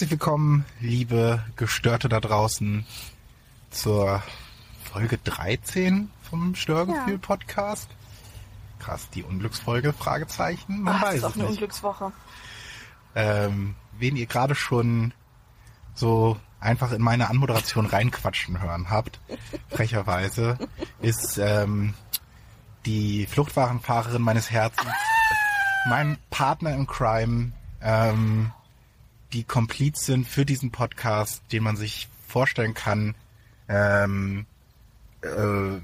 Herzlich willkommen, liebe Gestörte da draußen, zur Folge 13 vom Störgefühl-Podcast. Krass, die Unglücksfolge? Fragezeichen? Man Ach, weiß ist auch es eine nicht. Unglückswoche. Ähm, wen ihr gerade schon so einfach in meine Anmoderation reinquatschen hören habt, frecherweise, ist ähm, die Fluchtwagenfahrerin meines Herzens, mein Partner im Crime, ähm, die Komplizin für diesen Podcast, den man sich vorstellen kann, ähm, äh,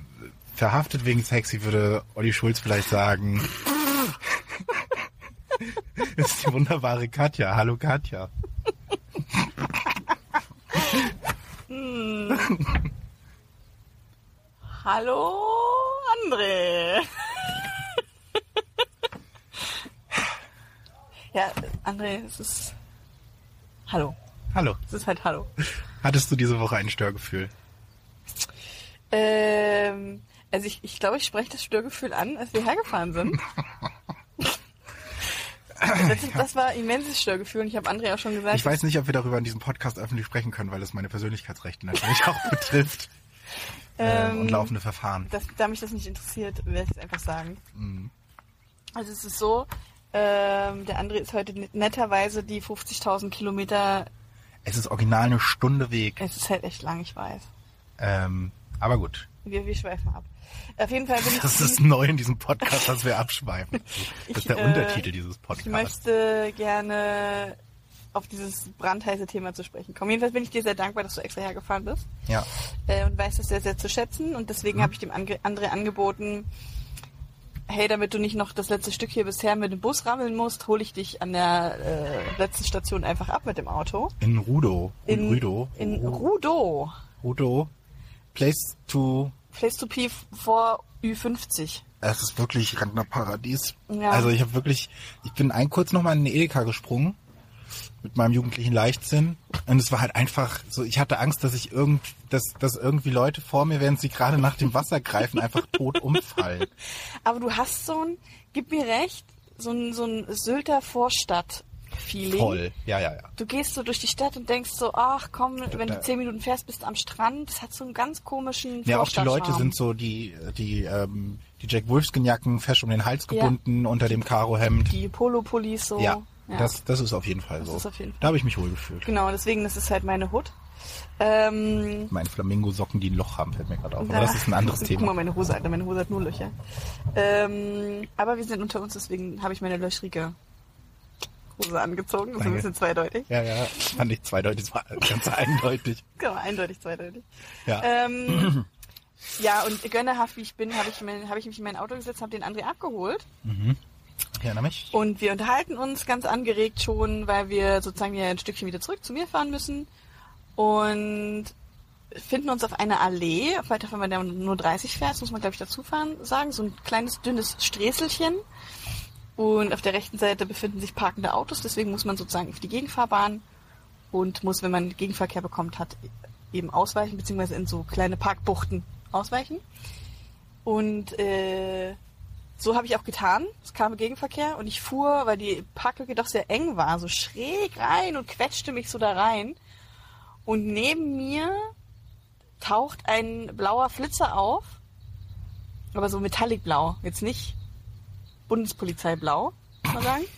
verhaftet wegen Sexy, würde Olli Schulz vielleicht sagen. ist die wunderbare Katja. Hallo Katja. Hallo, André. ja, André, es ist Hallo. Hallo. Es ist halt Hallo. Hattest du diese Woche ein Störgefühl? Ähm, also ich, ich glaube, ich spreche das Störgefühl an, als wir hergefahren sind. Das, ist, das war ein immenses Störgefühl und ich habe André auch schon gesagt. Ich weiß nicht, ob wir darüber in diesem Podcast öffentlich sprechen können, weil es meine Persönlichkeitsrechte natürlich auch betrifft. Ähm, Ähm, und laufende Verfahren. dass, da mich das nicht interessiert, werde ich es einfach sagen. Mhm. Also es ist so, ähm, der André ist heute net- netterweise die 50.000 Kilometer. Es ist original eine Stunde Weg. Es ist halt echt lang, ich weiß. Ähm, aber gut. Wir, wir schweifen ab. Auf jeden Fall bin ich. Das ist neu in diesem Podcast, dass wir abschweifen. Das ist der Ich, äh, Untertitel dieses Ich Podcasts. möchte gerne auf dieses brandheiße Thema zu sprechen kommen. Jedenfalls bin ich dir sehr dankbar, dass du extra hergefahren bist Ja. äh, und weißt das sehr, sehr zu schätzen. Und deswegen Mhm. habe ich dem Ange André angeboten, hey, damit du nicht noch das letzte Stück hier bisher mit dem Bus rammeln musst, hole ich dich an der äh, letzten Station einfach ab mit dem Auto. In Rudo. In Rüdo. In Ru- Rudo. Rudo. Place to Place to P vor Ü50. Es ist wirklich Rentnerparadies. Ja. Also ich habe wirklich, ich bin ein kurz nochmal in den Edeka gesprungen mit meinem jugendlichen Leichtsinn und es war halt einfach so, ich hatte Angst, dass ich irgend, dass, dass irgendwie Leute vor mir, während sie gerade nach dem Wasser greifen, einfach tot umfallen. Aber du hast so ein, gib mir recht, so ein, so ein Sylter Vorstadt-Feeling. Voll. Ja, ja, ja. Du gehst so durch die Stadt und denkst so, ach komm, wenn du zehn Minuten fährst, bist du am Strand. Das hat so einen ganz komischen Ja, auch die Leute sind so die, die, ähm, die Jack Wolfskin Jacken fest um den Hals gebunden unter dem Karohemd. Die Polo-Pullis so. Ja, Das, das ist auf jeden Fall Das so. ist auf jeden Fall. Da habe ich mich wohl gefühlt. Genau, deswegen, das ist halt meine Hut. Ähm, Meine Flamingo-Socken, die ein Loch haben, fällt mir gerade auf. Aber da- das ist ein anderes Guck mal, Thema. meine Hose, Alter, meine Hose hat nur Löcher. Ähm, aber wir sind unter uns, deswegen habe ich meine löchrige Hose angezogen. Das ist ein bisschen zweideutig. Ja, ja, fand ich zweideutig, das war ganz eindeutig. Genau, eindeutig zweideutig. Ja. Ähm, ja, und gönnerhaft wie ich bin, habe ich, mein- habe ich mich in mein Auto gesetzt, habe den André abgeholt. Ich erinnere. Und wir unterhalten uns ganz angeregt schon, weil wir sozusagen ja ein Stückchen wieder zurück zu mir fahren müssen. Und finden uns auf einer Allee, weiter wenn man da nur 30 fährt, muss man glaube ich dazu fahren, sagen, so ein kleines dünnes Sträßelchen. Und auf der rechten Seite befinden sich parkende Autos, deswegen muss man sozusagen auf die Gegenfahrbahn und muss, wenn man Gegenverkehr bekommt hat, eben ausweichen, beziehungsweise in so kleine Parkbuchten ausweichen. Und äh, so habe ich auch getan. Es kam Gegenverkehr und ich fuhr, weil die Parklücke doch sehr eng war, so schräg rein und quetschte mich so da rein. Und neben mir taucht ein blauer Flitzer auf, aber so metallicblau, jetzt nicht Bundespolizeiblau, muss man sagen.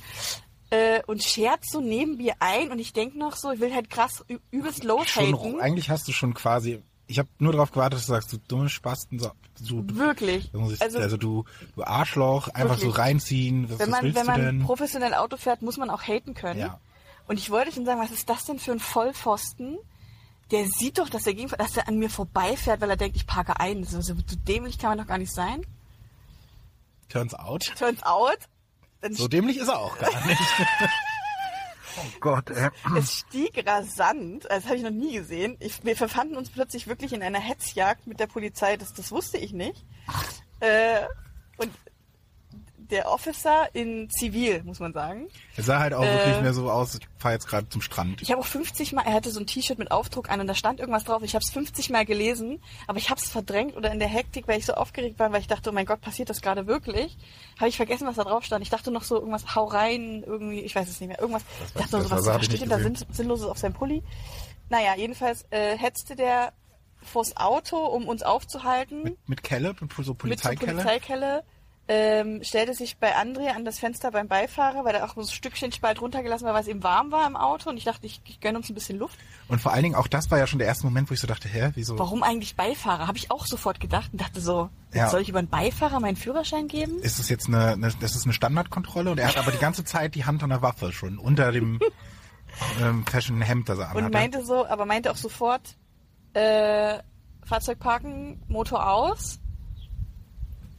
Äh, und schert so neben mir ein und ich denk noch so, ich will halt krass übelst Schon, loshaten. eigentlich hast du schon quasi, ich habe nur darauf gewartet, dass du sagst, du dumme Spasten, so, du, Wirklich. also, Also, du, du Arschloch, einfach Wirklich. so reinziehen, was, wenn was man, willst wenn man professionell Auto fährt, muss man auch haten können. Ja. Und ich wollte schon sagen, was ist das denn für ein Vollpfosten? Der sieht doch, dass er, gegen, dass er an mir vorbeifährt, weil er denkt, ich parke ein. So, so, so dämlich kann man doch gar nicht sein. Turns out. Turns out, dann So dämlich ist er auch gar nicht. oh Gott, ey. Es stieg rasant, das habe ich noch nie gesehen. Ich, wir verfanden uns plötzlich wirklich in einer Hetzjagd mit der Polizei, das, das wusste ich nicht. Äh, und der Officer in Zivil, muss man sagen. Es sah halt auch Äh. wirklich mehr so aus, ich fahre jetzt gerade zum Strand. Ich habe auch 50 Mal, er hatte so ein T-Shirt mit Aufdruck an und da stand irgendwas drauf. Ich habe es 50 Mal gelesen, aber ich habe es verdrängt oder in der Hektik, weil ich so aufgeregt war, weil ich dachte, oh mein Gott, passiert das gerade wirklich? Habe ich vergessen, was da drauf stand. Ich dachte noch so irgendwas, hau rein, irgendwie, ich weiß es nicht mehr, irgendwas. Ich dachte nur das so, was, was steht denn da. Sinn, Sinnloses auf seinem Pulli? Naja, jedenfalls äh, hetzte der vors Auto, um uns aufzuhalten Mit, mit Kelle, mit so mit so Polizeikelle. Ähm, stellte sich bei André an das Fenster beim Beifahrer, weil er auch so ein Stückchen Spalt runtergelassen war, weil es ihm warm war im Auto. Und ich dachte, ich, ich gönne uns ein bisschen Luft. Und vor allen Dingen, auch das war ja schon der erste Moment, wo ich so dachte, hä, wieso? Warum eigentlich Beifahrer? Habe ich auch sofort gedacht und dachte so, Ja. soll ich über einen Beifahrer meinen Führerschein geben? Ist das jetzt eine, eine, das ist eine Standardkontrolle und er hat aber die ganze Zeit die Hand an der Waffe schon unter dem ähm, fashion Hemd, das er Und anhatte. meinte so, aber meinte auch sofort, äh, Fahrzeug parken, Motor aus.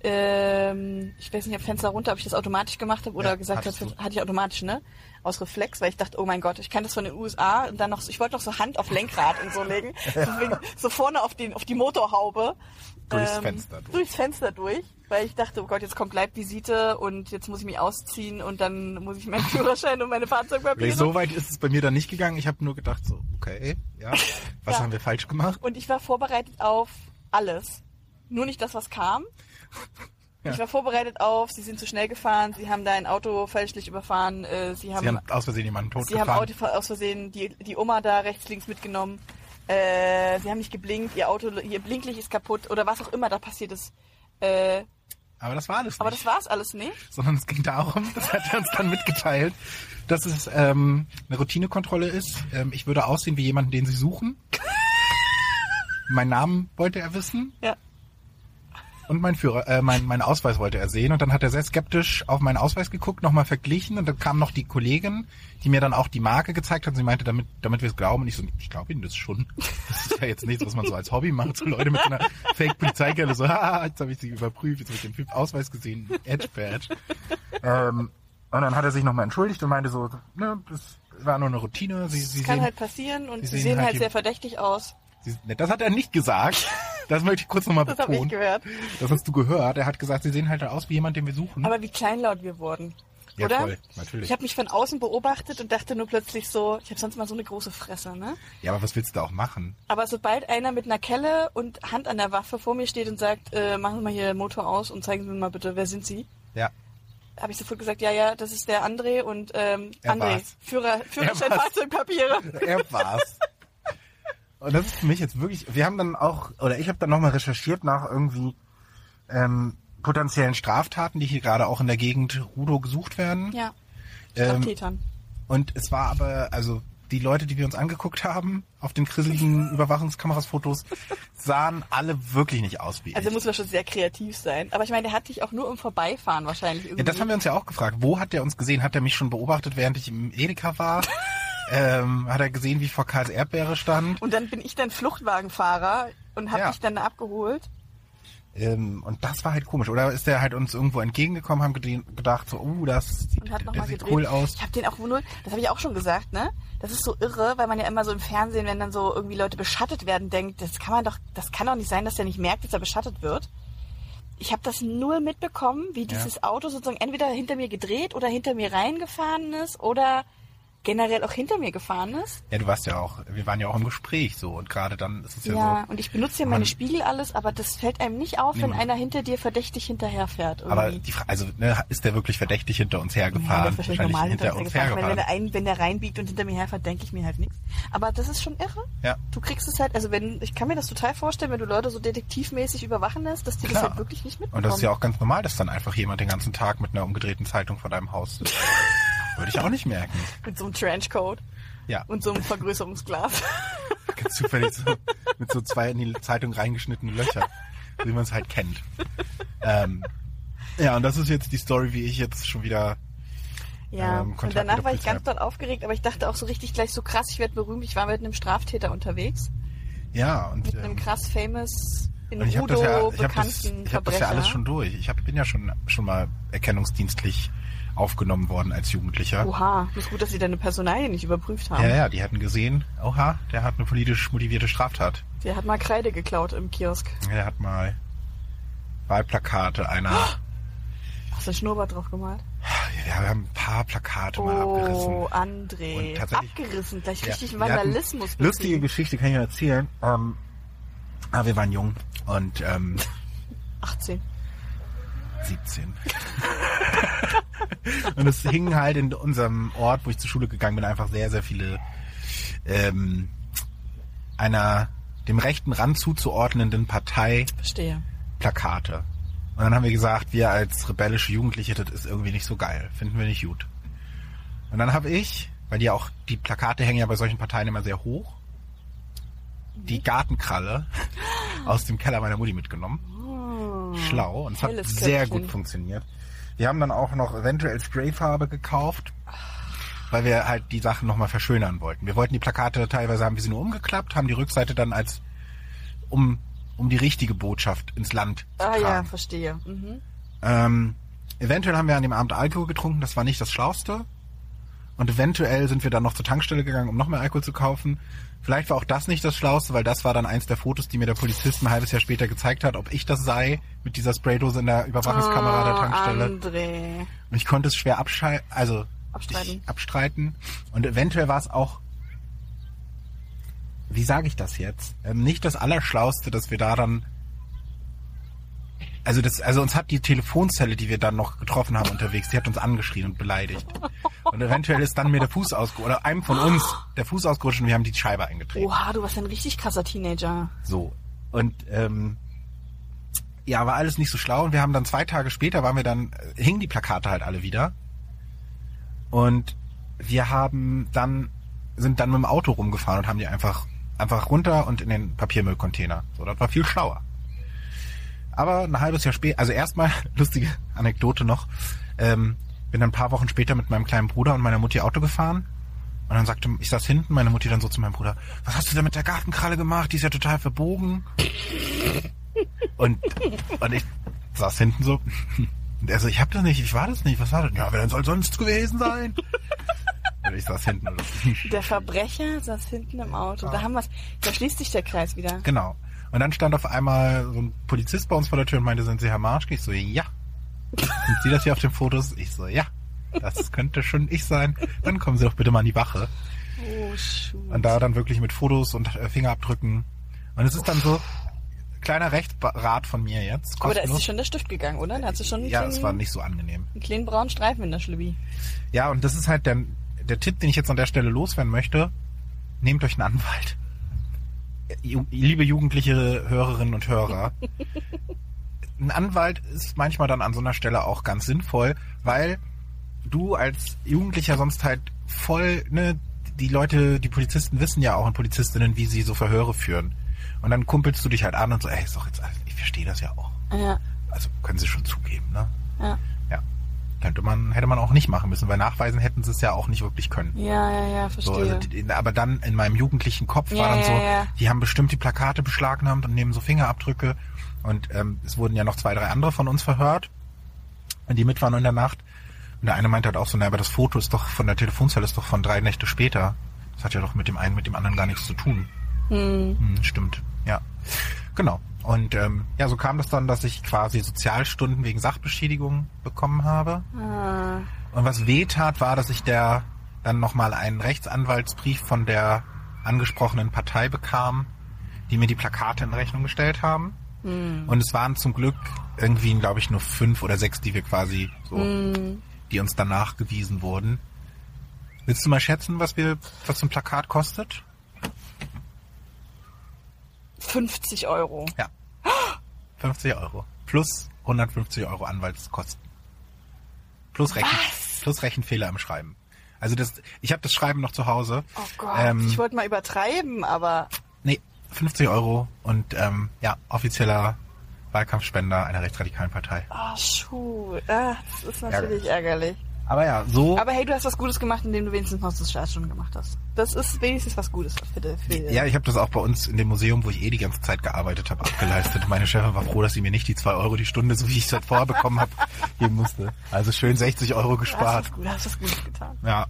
Ähm, ich weiß nicht, ob Fenster runter, ob ich das automatisch gemacht habe oder Ja, gesagt habe, du. hatte ich automatisch, ne? Aus Reflex, weil ich dachte, oh mein Gott, ich kann das von den USA und dann noch, ich wollte noch so Hand auf Lenkrad und so legen, deswegen so vorne auf den, auf die Motorhaube. Durchs Fenster durch. Durchs Fenster durch, weil ich dachte, oh Gott, jetzt kommt Leibvisite und jetzt muss ich mich ausziehen und dann muss ich meinen Führerschein und meine Fahrzeugpapiere. So weit ist es bei mir dann nicht gegangen. Ich habe nur gedacht so, okay, ja, was Ja. haben wir falsch gemacht? Und ich war vorbereitet auf alles. Nur nicht das, was kam. Ja. Ich war vorbereitet auf, sie sind zu schnell gefahren, sie haben da ein Auto fälschlich überfahren, äh, sie haben, Sie haben aus Versehen jemanden sie haben totgefahren. Auto aus Versehen die, die Oma da rechts, links mitgenommen. Äh, sie haben nicht geblinkt, ihr Auto, ihr Blinklicht ist kaputt oder was auch immer da passiert ist. Äh, Aber das war alles nicht. aber das war's alles nicht. sondern es ging darum, das hat er uns dann mitgeteilt, dass es ähm, eine Routinekontrolle ist. Ähm, ich würde aussehen wie jemanden, den sie suchen. Meinen Namen wollte er wissen Ja. Und mein Führer, äh, mein, meinen Ausweis wollte er sehen. Und dann hat er sehr skeptisch auf meinen Ausweis geguckt, nochmal verglichen und dann kam noch die Kollegin, die mir dann auch die Marke gezeigt hat. Und sie meinte, damit, damit wir es glauben. Und ich so, ich glaube Ihnen das schon. Das ist ja jetzt nichts, was man so als Hobby macht. So Leute mit so einer Fake-Polizeikelle so, haha, jetzt habe ich sie überprüft, jetzt habe ich den Ausweis gesehen, Edge-Badge. Ähm, und dann hat er sich nochmal entschuldigt und meinte so, ne, das war nur eine Routine. Sie, sie Kann sehen, halt passieren und Sie sehen sehen halt halt sehr verdächtig aus. Ne, das hat er nicht gesagt. Das möchte ich kurz nochmal Das habe ich betonen. gehört. Das hast du gehört. Er hat gesagt, sie sehen halt aus wie jemand, den wir suchen. Aber wie kleinlaut wir wurden. ja, oder? voll, natürlich. Ich habe mich von außen beobachtet und dachte nur plötzlich so, ich habe sonst mal so eine große Fresse, ne? ja, aber was willst du da auch machen? Aber sobald einer mit einer Kelle und Hand an der Waffe vor mir steht und sagt, äh, machen Sie mal hier Motor aus und zeigen Sie mir mal bitte, wer sind Sie? Ja. Habe ich sofort gesagt, ja, ja, das ist der André und ähm, Er André, war's. Führer, Führerschein. Fahrzeugpapiere. Er war's. Und das ist für mich jetzt wirklich, wir haben dann auch, oder ich habe dann nochmal recherchiert nach irgendwie ähm, potenziellen Straftaten, die hier gerade auch in der Gegend Rudo gesucht werden. Ja, ähm, Tätern. und es war aber, also die Leute, die wir uns angeguckt haben, auf den grisseligen Überwachungskamerasfotos, sahen alle wirklich nicht aus wie Also ich. muss man schon sehr kreativ sein. Aber ich meine, der hat dich auch nur im Vorbeifahren wahrscheinlich irgendwie. Ja, das haben wir uns ja auch gefragt. Wo hat er uns gesehen? Hat er mich schon beobachtet, während ich im Edeka war? ähm, hat er gesehen, wie ich vor Karls Erdbeere stand? und dann bin ich dann Fluchtwagenfahrer und habe Ja. dich dann da abgeholt. Ähm, und das war halt komisch. Oder ist der halt uns irgendwo entgegengekommen, haben gedacht, so, oh, das sieht, und hat der nochmal sieht gedreht. cool aus. Ich habe den auch nur, das habe ich auch schon gesagt, ne? Das ist so irre, weil man ja immer so im Fernsehen, wenn dann so irgendwie Leute beschattet werden, denkt, das kann man doch, das kann doch nicht sein, dass der nicht merkt, dass er beschattet wird. Ich habe das null mitbekommen, wie dieses Auto sozusagen entweder hinter mir gedreht oder hinter mir reingefahren ist oder generell auch hinter mir gefahren ist. Ja, du warst ja auch, wir waren ja auch im Gespräch so und gerade dann ist es ja, Ja, so. und ich benutze ja meine Spiegel alles, aber das fällt einem nicht auf, wenn Nee. einer hinter dir verdächtig hinterherfährt. Aber irgendwie. die Fra also ne, ist der wirklich verdächtig hinter uns Ja, hergefahren? ist wahrscheinlich normal hinter uns uns hergefahren. Wenn, wenn, hergefahren. der ein, wenn der reinbiegt und hinter mir herfährt, denke ich mir halt nichts. Aber das ist schon irre. Ja. Du kriegst es halt, also wenn, ich kann mir das total vorstellen, wenn du Leute so detektivmäßig überwachen lässt, dass die das Klar. halt wirklich nicht mitbekommen. Und das ist ja auch ganz normal, dass dann einfach jemand den ganzen Tag mit einer umgedrehten Zeitung vor deinem Haus sitzt. Würde ich auch nicht merken. Mit so einem Trenchcoat Ja, und so einem Vergrößerungsglas. ganz zufällig so, mit so zwei in die Zeitung reingeschnittene Löcher, wie man es halt kennt. Ähm, ja, und das ist jetzt die Story, wie ich jetzt schon wieder Ja, Ähm, und danach war ich ganz doll aufgeregt, aber ich dachte auch so richtig gleich so krass, ich werde berühmt. Ich war mit einem Straftäter unterwegs, Ja, und, mit einem ähm, krass famous, in und ich habe das, Rudo ja, das, bekannten ich hab das ja alles schon durch. Ich hab, bin ja schon, schon mal erkennungsdienstlich aufgenommen worden als Jugendlicher. Oha, ist gut, dass sie deine Personalien nicht überprüft haben. Ja, ja, die hätten gesehen, oha, der hat eine politisch motivierte Straftat. Der hat mal Kreide geklaut im Kiosk. Er hat mal Wahlplakate einer Ach so, du Schnurrbart drauf gemalt? Wir haben ein paar Plakate mal Oh, abgerissen. André. Und tatsächlich- Abgerissen, gleich Ja, richtig hatten- Vandalismus. Lustige. Geschichte kann ich erzählen. Ähm, ah, wir waren jung und ähm, 18. 17. und es hingen halt in unserem Ort, wo ich zur Schule gegangen bin, einfach sehr, sehr viele ähm, einer dem rechten Rand zuzuordnenden Partei Verstehe. Plakate. Und dann haben wir gesagt, wir als rebellische Jugendliche, das ist irgendwie nicht so geil. Finden wir nicht gut. Und dann habe ich, weil die auch, die Plakate hängen ja bei solchen Parteien immer sehr hoch, die Gartenkralle aus dem Keller meiner Mutti mitgenommen. Oh. Schlau. Und es hat sehr Köpfchen. gut funktioniert. Wir haben dann auch noch eventuell Sprayfarbe gekauft, weil wir halt die Sachen nochmal verschönern wollten. Wir wollten die Plakate teilweise haben wir sie nur umgeklappt, haben die Rückseite dann als um um die richtige Botschaft ins Land zu Ah tragen. ja, verstehe. Mhm. Ähm, eventuell haben wir an dem Abend Alkohol getrunken, das war nicht das Schlauste. Und eventuell sind wir dann noch zur Tankstelle gegangen, um noch mehr Alkohol zu kaufen. Vielleicht war auch das nicht das Schlauste, weil das war dann eins der Fotos, die mir der Polizist ein halbes Jahr später gezeigt hat, ob ich das sei, mit dieser Spraydose in der Überwachungskamera der Oh, Tankstelle. André. Und ich konnte es schwer abschei also Abstreiten. Abstreiten. Und eventuell war es auch, wie sage ich das jetzt? Ähm, nicht das Allerschlauste, dass wir da dann also das, also uns hat die Telefonzelle, die wir dann noch getroffen haben unterwegs, die hat uns angeschrien und beleidigt. Und eventuell ist dann mir der Fuß ausgerutscht, oder einem von uns der Fuß ausgerutscht und wir haben die Scheibe eingetreten. Oha, du warst ein richtig krasser Teenager. So. Und ähm, ja, war alles nicht so schlau. Und wir haben dann zwei Tage später waren wir dann, äh, hingen die Plakate halt alle wieder. Und wir haben dann, sind dann mit dem Auto rumgefahren und haben die einfach, einfach runter und in den Papiermüllcontainer. So, das war viel schlauer. Aber ein halbes Jahr später, also erstmal, lustige Anekdote noch, ähm, bin dann ein paar Wochen später mit meinem kleinen Bruder und meiner Mutti Auto gefahren. Und dann sagte, ich saß hinten, meine Mutti dann so zu meinem Bruder, was hast du da mit der Gartenkralle gemacht? Die ist ja total verbogen. Und, und ich saß hinten so. Und er so, ich hab das nicht, ich war das nicht, was war das? Ja, wer denn soll sonst gewesen sein? Und ich saß hinten. Und Der Verbrecher saß hinten im Auto. Da haben wir's. Da schließt sich der Kreis wieder. genau. Und dann stand auf einmal so ein Polizist bei uns vor der Tür und meinte, sind Sie Herr Marschke? Ich so, ja. Sind Sie das hier auf den Fotos? Ich so, ja. Das könnte schon ich sein. Dann kommen Sie doch bitte mal an die Wache. Oh, shoot. Und da dann wirklich mit Fotos und äh, Fingerabdrücken. Und es ist dann so, kleiner Rechtsrat von mir jetzt. Aber da ist kostenlos. schon der Stift gegangen, oder? Da hat sie schon ja, kleinen, es war nicht so angenehm. einen kleinen braunen Streifen in der Schlübbi. Ja, und das ist halt der, der Tipp, den ich jetzt an der Stelle loswerden möchte. Nehmt euch einen Anwalt. Liebe jugendliche Hörerinnen und Hörer. Ein Anwalt ist manchmal dann an so einer Stelle auch ganz sinnvoll, weil du als Jugendlicher sonst halt voll, ne, die Leute, die Polizisten wissen ja auch und Polizistinnen, wie sie so Verhöre führen. Und dann kumpelst du dich halt an und so, ey, ist doch jetzt alles, ich verstehe das ja auch. Ja, Also können sie schon zugeben, ne? ja. Könnte man, hätte man auch nicht machen müssen, weil nachweisen hätten sie es ja auch nicht wirklich können. Ja, ja, ja, So, verstehe. also, die- aber dann in meinem jugendlichen Kopf Ja, war dann ja, so, ja. die haben bestimmt die Plakate beschlagnahmt und nehmen so Fingerabdrücke. Und ähm, es wurden ja noch zwei, drei andere von uns verhört, die mit waren in der Nacht. Und der eine meinte halt auch so, na, aber das Foto ist doch von der Telefonzelle ist doch von drei Nächte später. Das hat ja doch mit dem einen, mit dem anderen gar nichts zu tun. Hm. Hm, stimmt, ja. Genau. Und ähm, ja, so kam das dann, dass ich quasi Sozialstunden wegen Sachbeschädigung bekommen habe. Ah, Und was weh tat, war, dass ich der dann nochmal einen Rechtsanwaltsbrief von der angesprochenen Partei bekam, die mir die Plakate in Rechnung gestellt haben. Und es waren zum Glück irgendwie, glaube ich, nur fünf oder sechs, die wir quasi so, die uns dann nachgewiesen wurden. Willst du mal schätzen, was wir, was so ein Plakat kostet? 50 Euro. Ja. 50 Euro. Plus 150 Euro Anwaltskosten. Plus, Rechen, plus Rechenfehler im Schreiben. Also das, ich habe das Schreiben noch zu Hause. Oh Gott, Ähm, ich wollte mal übertreiben, aber Nee, 50 Euro und ähm, ja, offizieller Wahlkampfspender einer rechtsradikalen Partei. oh, shoot. Ah, das ist natürlich ärgerlich. Aber ja, so. Aber hey, du hast was Gutes gemacht, indem du wenigstens noch das Staatsstunden gemacht hast. Das ist wenigstens was Gutes für, die- für ja, ich habe das auch bei uns in dem Museum, wo ich eh die ganze Zeit gearbeitet habe, abgeleistet. Meine Chefin war froh, dass sie mir nicht die zwei Euro die Stunde, so wie ich es halt vorher bekommen habe, geben musste. Also schön 60 Euro du hast gespart. Gutes, hast was Gutes getan. Ja.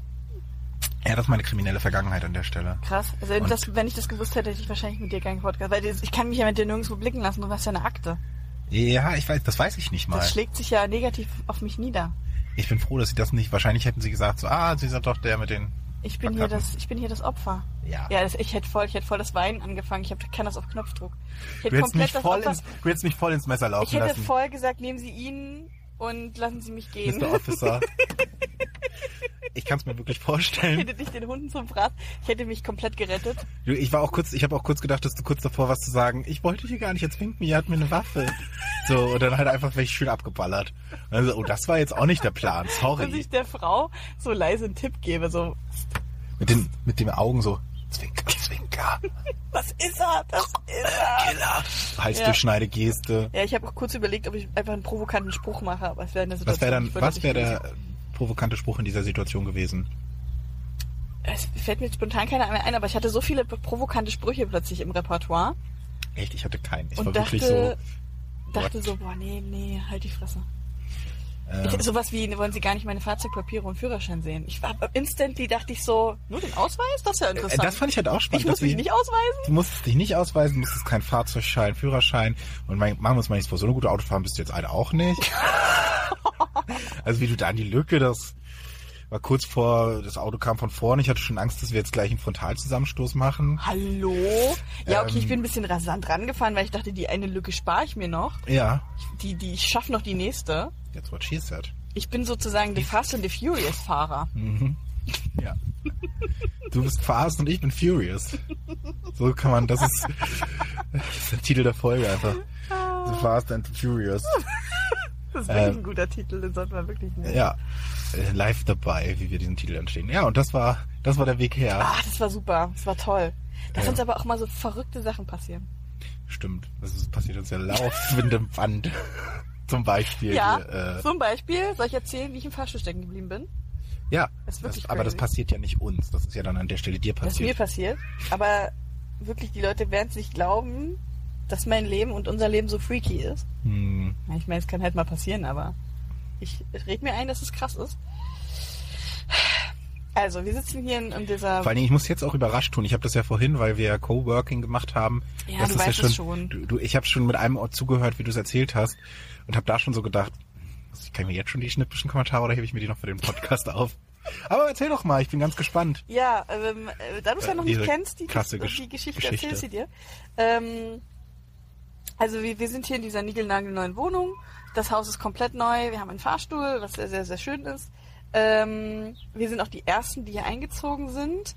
Ja, das ist meine kriminelle Vergangenheit an der Stelle. Krass. Also das, wenn ich das gewusst hätte, hätte ich wahrscheinlich mit dir keinen Podcast. Weil ich kann mich ja mit dir nirgendwo blicken lassen. Du warst ja eine Akte. Ja, ich weiß, das weiß ich nicht mal. Das schlägt sich ja negativ auf mich nieder. Ich bin froh, dass sie das nicht. Wahrscheinlich hätten sie gesagt, so, ah, sie sind doch der mit den. Ich bin hier das, ich bin hier das Opfer. Ja. Ja, das, ich hätte voll, ich hätte voll das Weinen angefangen. Ich hab, kann das auf Knopfdruck. Ich hätte Du hättest, mich das voll Opfer- ins, du hättest mich voll ins Messer laufen Ich hätte lassen. voll gesagt, nehmen Sie ihn und lassen Sie mich gehen. Mr. Officer. ich kann es mir wirklich Ich vorstellen. hätte dich den Hunden zum Fraß. Ich hätte mich komplett gerettet. Ich war auch kurz, ich habe auch kurz gedacht, dass du kurz davor warst zu sagen, ich wollte hier gar nicht, jetzt winkt mir, er hat mir eine Waffe. So, und dann halt einfach welche schön abgeballert. Also, oh, das war jetzt auch nicht der Plan, sorry. ich der Frau so leise einen Tipp gebe, so, Mit den, mit den Augen so, Zwinker, Zwinker, was ist er? Das ist er. Killer. Hals Ja. durchschneide Geste. Ja, ich habe auch kurz überlegt, ob ich einfach einen provokanten Spruch mache, aber es wäre eine Situation. Was wäre dann, was wäre der provokante Spruch in dieser Situation gewesen? Es fällt mir spontan keiner mehr ein, aber ich hatte so viele provokante Sprüche plötzlich im Repertoire Echt, ich hatte keinen. Ich und war dachte, wirklich so, dachte so, boah, nee, nee, halt die Fresse. Ich, sowas wie, wollen Sie gar nicht meine Fahrzeugpapiere und Führerschein sehen? Ich war instantly dachte ich so, nur den Ausweis? Das ist ja äh, interessant. das fand ich halt auch spannend. ich muss mich sie- nicht ausweisen? Du musstest dich nicht ausweisen, du musstest keinen Fahrzeugschein, Führerschein. Und mein, machen wir uns mal nichts vor, so eine gute Autofahrerin bist du jetzt eine auch nicht. also wie du da in die Lücke, das war kurz vor, das Auto kam von vorne. Ich hatte schon Angst, dass wir jetzt gleich einen Frontalzusammenstoß machen. Hallo? Ja, okay, Ähm. ich bin ein bisschen rasant rangefahren, weil ich dachte, die eine Lücke spare ich mir noch. Ja, Die, die, ich schaffe noch die nächste. That's what she said. Ich bin sozusagen der Fast and the Furious Fahrer. Ja. Du bist fast und ich bin furious. So kann man, das ist, das ist der Titel der Folge einfach. The Fast and Furious. Das ist wirklich Ähm. ein guter Titel, den sollte man wirklich nehmen. Ja, äh, live dabei, wie wir diesen Titel entstehen. Ja, und das war, das war der Weg her. Ah, das war super, das war toll. Lass Ja. uns aber auch mal so verrückte Sachen passieren. Stimmt, das passiert uns ja laufend im Band. Zum Beispiel. Ja, hier, äh, zum Beispiel, soll ich erzählen, wie ich im Fahrstuhl stecken geblieben bin? ja Das wirklich aber das passiert ja nicht uns. Das ist ja dann an der Stelle dir Das ist mir passiert. passiert. Aber wirklich, die Leute werden es nicht glauben, dass mein Leben und unser Leben so freaky ist. Hm, Ich meine, es kann halt mal passieren, aber ich red mir ein, dass es krass ist. Also, wir sitzen hier in, in dieser... vor allen Dingen, ich muss jetzt auch überrascht tun. Ich habe das ja vorhin, weil wir ja Coworking gemacht haben. Ja, das du ist weißt ja es schon. schon. Du, du, ich habe schon mit einem Ort zugehört, wie du es erzählt hast, und habe da schon so gedacht, kann ich mir jetzt schon die schnippischen Kommentare oder hebe ich mir die noch für den Podcast auf? Aber erzähl doch mal, ich bin ganz gespannt. Ja, ähm, äh, da du es ja noch nicht kennst, die, krasse Gesch- die Geschichte, Geschichte. erzähl sie dir. Ähm, also wir, wir sind hier in dieser niegelnagelneuen Wohnung. Das Haus ist komplett neu. Wir haben einen Fahrstuhl, was sehr, sehr, sehr schön ist. Ähm, wir sind auch die Ersten, die hier eingezogen sind.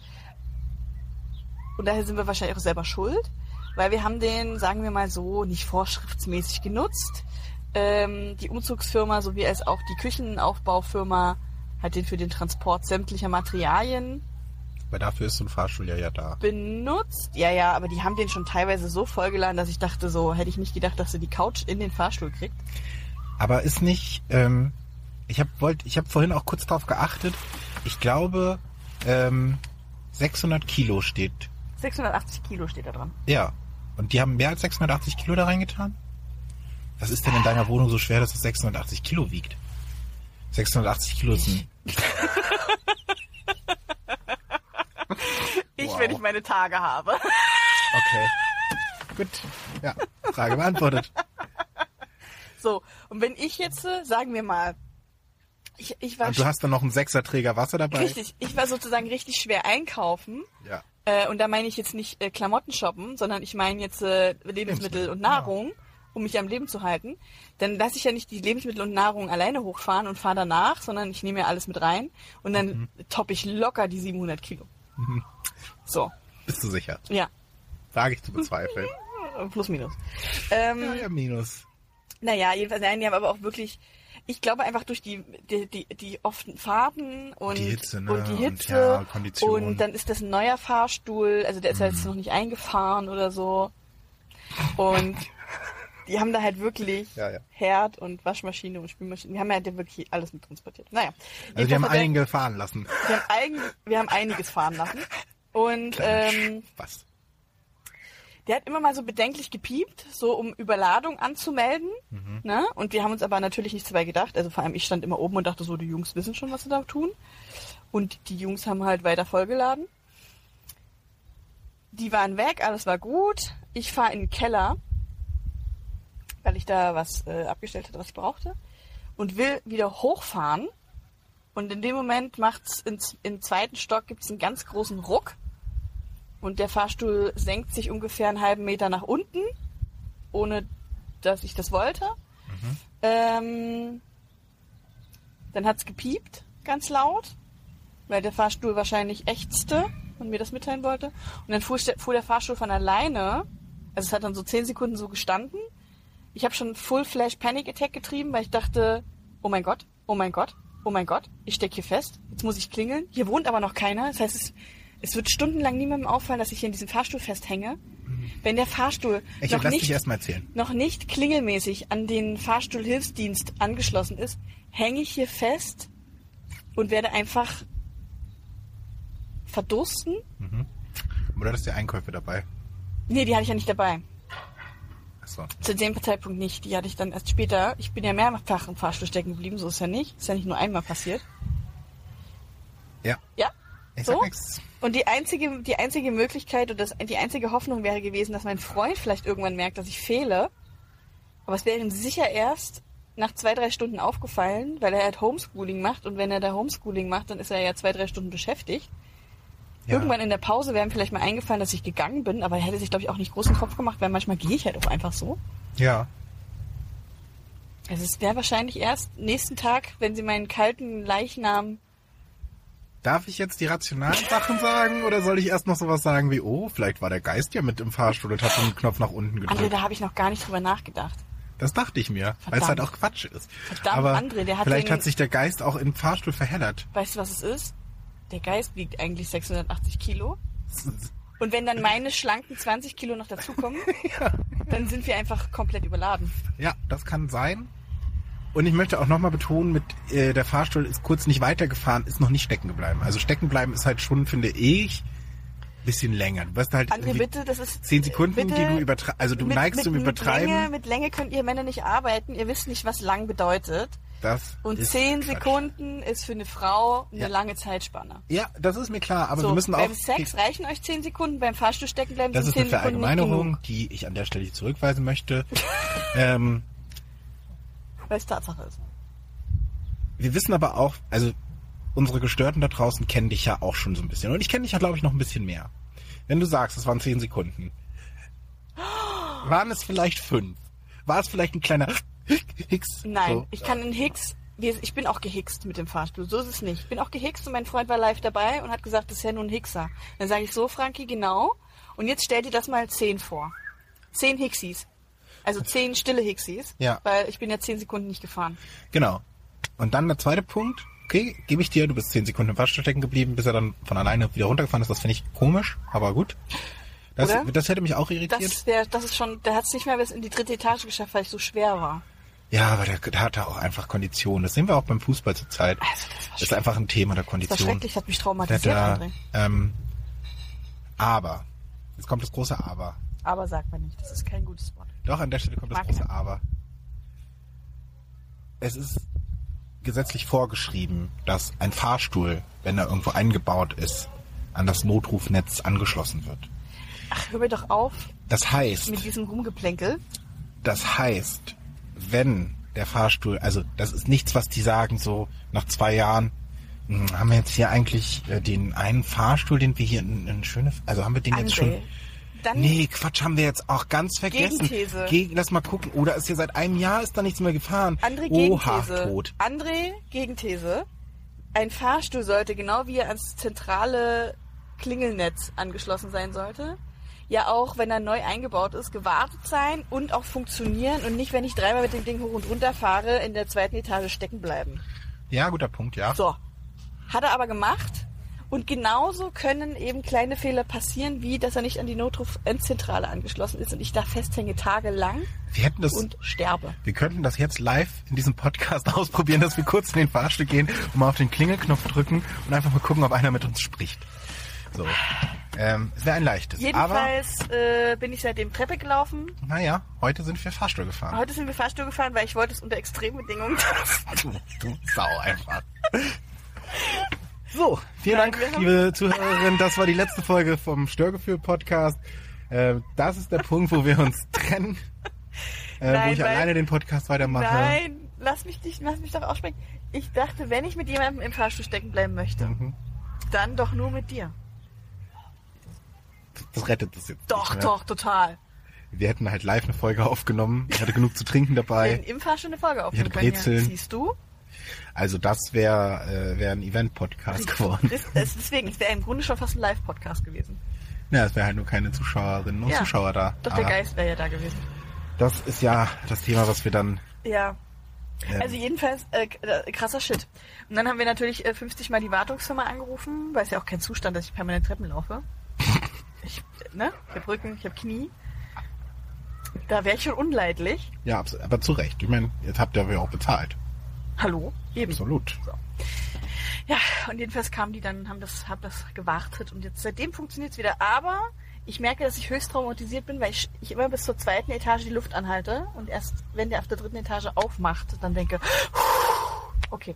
Und daher sind wir wahrscheinlich auch selber schuld, weil wir haben den, sagen wir mal so, nicht vorschriftsmäßig genutzt. Ähm, die Umzugsfirma sowie als auch die Küchenaufbaufirma hat den für den Transport sämtlicher Materialien Weil dafür ist so ein Fahrstuhl ja ja da. benutzt. Ja, ja, aber die haben den schon teilweise so vollgeladen, dass ich dachte, so hätte ich nicht gedacht, dass sie die Couch in den Fahrstuhl kriegt. Aber ist nicht, ähm, ich habe wollt, ich habe vorhin auch kurz drauf geachtet. Ich glaube, ähm, 600 Kilo steht. 680 Kilo steht da dran. Ja. Und die haben mehr als 680 Kilo da reingetan? Was ist denn in deiner Wohnung so schwer, dass es 680 Kilo wiegt? 680 Kilo ist ein, Ich, Wow. wenn ich meine Tage habe. okay. Gut. Ja. Frage beantwortet. So, und wenn ich jetzt, äh, sagen wir mal, ich, ich war Und du hast dann noch einen Sechserträger Wasser dabei? richtig, ich war sozusagen richtig schwer einkaufen. Ja. Äh, und da meine ich jetzt nicht äh, Klamotten shoppen, sondern ich meine jetzt äh, Lebensmittel und Nahrung, um mich am Leben zu halten. Dann lasse ich ja nicht die Lebensmittel und Nahrung alleine hochfahren und fahre danach, sondern ich nehme ja alles mit rein und dann Mhm. toppe ich locker die 700 Kilo. So, Bist du sicher? ja, Wage ich zu bezweifeln. plus minus. Ähm, Ja, ja, minus. Naja, jedenfalls, nein, die haben aber auch wirklich, ich glaube einfach durch die, die, die, die offenen Fahrten und Die Hitze, ne? und die Und, Hitze ja, Kondition. und dann ist das ein neuer Fahrstuhl, also der ist ja Mhm. jetzt noch nicht eingefahren oder so. Und die haben da halt wirklich Ja, ja. Herd und Waschmaschine und Spülmaschine. Die haben ja halt wirklich alles mit transportiert. Naja. Also die haben einige fahren lassen. wir haben, eigen, wir haben einiges fahren lassen. Und ähm, Was? Der hat immer mal so bedenklich gepiept, so um Überladung anzumelden. Ne? Und wir haben uns aber natürlich nichts dabei gedacht. Also vor allem ich stand immer oben und dachte so, die Jungs wissen schon, was sie da tun. Und die Jungs haben halt weiter vollgeladen. Die waren weg, alles war gut. Ich fahre in den Keller. weil ich da was äh, abgestellt hatte, was ich brauchte. Und will wieder hochfahren. Und in dem Moment macht's in, im zweiten Stock gibt's einen ganz großen Ruck. Und der Fahrstuhl senkt sich ungefähr einen halben Meter nach unten, ohne dass ich das wollte. Ähm, dann hat's gepiept, ganz laut, weil der Fahrstuhl wahrscheinlich ächzte und mir das mitteilen wollte. Und dann fuhr, fuhr der Fahrstuhl von alleine. Also es hat dann so zehn Sekunden so gestanden. Ich habe schon Full Flash Panic Attack getrieben, weil ich dachte, oh mein Gott, oh mein Gott, oh mein Gott, ich steck hier fest. Jetzt muss ich klingeln. Hier wohnt aber noch keiner. Das heißt, es, es wird stundenlang niemandem auffallen, dass ich hier in diesem Fahrstuhl festhänge. Wenn der Fahrstuhl Ich noch nicht noch nicht klingelmäßig an den Fahrstuhlhilfsdienst angeschlossen ist, hänge ich hier fest und werde einfach verdursten. Oder hattest du Einkäufe dabei? Nee, die hatte ich ja nicht dabei. Achso. Zu dem Zeitpunkt nicht. Die hatte ich dann erst später. Ich bin ja mehrfach im Fahrstuhl stecken geblieben, so ist ja nicht. Ist ja nicht nur einmal passiert. Ja. Ja? Ich So? Und die einzige, die einzige Möglichkeit und das, die einzige Hoffnung wäre gewesen, dass mein Freund vielleicht irgendwann merkt, dass ich fehle. Aber es wäre ihm sicher erst nach zwei, drei Stunden aufgefallen, weil er halt Homeschooling macht. Und wenn er da Homeschooling macht, dann ist er ja zwei, drei Stunden beschäftigt. Ja. Irgendwann in der Pause wäre ihm vielleicht mal eingefallen, dass ich gegangen bin, aber er hätte sich, glaube ich, auch nicht großen Kopf gemacht, weil manchmal gehe ich halt auch einfach so. Ja. Also es wäre wahrscheinlich erst nächsten Tag, wenn sie meinen kalten Leichnam Darf ich jetzt die rationalen Sachen sagen oder soll ich erst noch sowas sagen wie, oh, vielleicht war der Geist ja mit im Fahrstuhl und hat den Knopf nach unten André, gedrückt? da habe ich noch gar nicht drüber nachgedacht. Das dachte ich mir, weil es halt auch Quatsch ist. Verdammt, Aber André, der hat vielleicht den- hat sich der Geist auch im Fahrstuhl verheddert. Weißt du, was es ist? Der Geist wiegt eigentlich 680 Kilo. Und wenn dann meine schlanken 20 Kilo noch dazukommen, dann sind wir einfach komplett überladen. Ja, das kann sein. Und ich möchte auch nochmal betonen, mit äh, der Fahrstuhl ist kurz nicht weitergefahren, ist noch nicht stecken geblieben. Also stecken bleiben ist halt schon, finde ich, bisschen länger. Du weißt halt André, bitte, das ist... zehn Sekunden, bitte, die du übertreibst. Also du mit, neigst mit, zum Übertreiben. Mit Länge, mit Länge könnt ihr Männer nicht arbeiten. Ihr wisst nicht, was lang bedeutet. das Und ist 10 Quatsch. Sekunden ist für eine Frau eine Ja. lange Zeitspanne. Ja, das ist mir klar, aber so, wir müssen auch. beim Sex reichen euch 10 Sekunden, beim Fahrstuhl stecken bleiben das ist eine 10 Sekunden nicht Verallgemeinerung, die ich an der Stelle zurückweisen möchte. ähm, weil es Tatsache ist. wir wissen aber auch, also unsere Gestörten da draußen kennen dich ja auch schon so ein bisschen. Und ich kenne dich ja, glaube ich, noch ein bisschen mehr. Wenn du sagst, es waren zehn Sekunden, waren es vielleicht fünf? War es vielleicht ein kleiner Hicks? Nein, So. ich kann in Hicks, ich bin auch gehickst mit dem Fahrstuhl, so ist es nicht. Ich bin auch gehickst und mein Freund war live dabei und hat gesagt, das ist ja nur ein Hickser. Dann sage ich so, Frankie, genau. Und jetzt stell dir das mal zehn vor. Zehn Hicksis. Also zehn stille Hicksis. Ja. Weil ich bin ja zehn Sekunden nicht gefahren. Genau. Und dann der zweite Punkt. Okay, gebe ich dir, du bist zehn Sekunden im Fahrstuhl stecken geblieben, bis er dann von alleine wieder runtergefahren ist. Das finde ich komisch, aber gut. Das, Oder? das hätte mich auch irritiert. Das wäre, das ist schon, der hat es nicht mehr bis in die dritte Etage geschafft, weil ich so schwer war. ja, aber der, der hatte auch einfach Kondition. Das sehen wir auch beim Fußball zurzeit. Also das Das ist einfach ein Thema der Das war Kondition. schrecklich, hat mich traumatisiert, der, André. ähm, aber, jetzt kommt das große Aber. Aber sag mal nicht, das ist kein gutes Wort. Doch, an der Stelle kommt das große. Aber. Es ist gesetzlich vorgeschrieben, dass ein Fahrstuhl, wenn er irgendwo eingebaut ist, an das Notrufnetz angeschlossen wird. Ach, hör mir doch auf Das heißt, mit diesem Rumgeplänkel. das heißt, wenn der Fahrstuhl, also das ist nichts, was die sagen, so nach zwei Jahren, hm, haben wir jetzt hier eigentlich äh, den einen Fahrstuhl, den wir hier in, in schöne, also haben wir den jetzt André, schon dann Nee, Quatsch, haben wir jetzt auch ganz vergessen. Gegenthese. Gegen, lass mal gucken. Oder ist hier seit einem Jahr ist da nichts mehr gefahren? André Oha, Gegenthese. tot. André Gegenthese. Ein Fahrstuhl sollte, genau wie er ans zentrale Klingelnetz angeschlossen sein sollte, ja auch, wenn er neu eingebaut ist, gewartet sein und auch funktionieren und nicht, wenn ich dreimal mit dem Ding hoch und runter fahre, in der zweiten Etage stecken bleiben. Ja, guter Punkt, ja. So. Hat er aber gemacht. Und genauso können eben kleine Fehler passieren, wie dass er nicht an die Notrufzentrale angeschlossen ist und ich da festhänge tagelang Wir hätten das, und sterbe. wir könnten das jetzt live in diesem Podcast ausprobieren, dass wir kurz in den Fahrstuhl gehen und mal auf den Klingelknopf drücken und einfach mal gucken, ob einer mit uns spricht. So. Ähm, es wäre ein leichtes. Jedenfalls äh, bin ich seitdem Treppe gelaufen. Naja, heute sind wir Fahrstuhl gefahren. Heute sind wir Fahrstuhl gefahren, weil ich wollte es unter extremen Bedingungen testen. Du, du Sau einfach. So, vielen Nein, Dank, wir liebe Zuhörerinnen. Das war die letzte Folge vom Störgefühl-Podcast. Äh, das ist der Punkt, wo wir uns trennen. äh, Nein, wo ich weil- alleine den Podcast weitermache. Nein, lass mich dich, lass mich doch aussprechen. Ich dachte, wenn ich mit jemandem im Fahrstuhl stecken bleiben möchte, Mhm. dann doch nur mit dir. Das rettet das jetzt Doch, nicht doch, total. Wir hätten halt live eine Folge aufgenommen. Ich hatte genug zu trinken Wir dabei. hätten im Fahrstuhl eine Folge aufnehmen hatte können. Brezeln. Siehst du? Also das wäre äh, wär ein Event-Podcast geworden. Das, das, deswegen, es wäre im Grunde schon fast ein Live-Podcast gewesen. Ja, es wäre halt nur keine Zuschauerinnen und Ja. Zuschauer da. Doch der Aber Geist wäre ja da gewesen. Das ist ja das Thema, was wir dann... Ja. Also jedenfalls äh, äh, krasser Shit. Und dann haben wir natürlich äh, 50 Mal die Wartungsfirma angerufen, weil es ja auch kein Zustand, dass ich permanent Treppen laufe. Ich, ne? Ich hab Rücken, ich hab Knie. Da wäre ich schon unleidlich. ja, aber zu Recht. Ich meine, jetzt habt ihr ja auch bezahlt. Hallo? Eben. Absolut. Ja, und jedenfalls kamen die dann, haben das, hab das gewartet und jetzt seitdem funktioniert's wieder. Aber ich merke, dass ich höchst traumatisiert bin, weil ich, ich immer bis zur zweiten Etage die Luft anhalte und erst wenn der auf der dritten Etage aufmacht, dann denke, okay.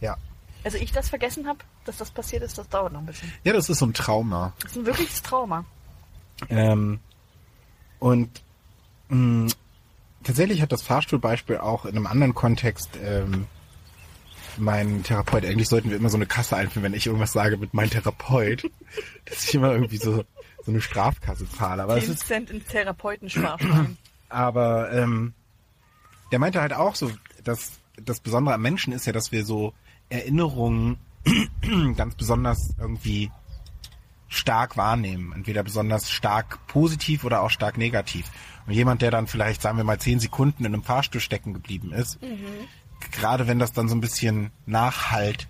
Ja. Also ich das vergessen habe, dass das passiert ist, das dauert noch ein bisschen. Ja, das ist so ein Trauma. Das ist ein wirkliches Trauma. Ähm, und mh, tatsächlich hat das Fahrstuhlbeispiel auch in einem anderen Kontext ähm, mein Therapeut. Eigentlich sollten wir immer so eine Kasse einführen, wenn ich irgendwas sage mit mein Therapeut, dass ich immer irgendwie so so eine Strafkasse zahle. Aber es 10 ist Cent in Therapeutensparschwein. aber ähm, der meinte halt auch so, dass das Besondere am Menschen ist ja, dass wir so Erinnerungen ganz besonders irgendwie stark wahrnehmen. Entweder besonders stark positiv oder auch stark negativ. Und jemand, der dann vielleicht, sagen wir mal, zehn Sekunden in einem Fahrstuhl stecken geblieben ist, gerade wenn das dann so ein bisschen nachhalt,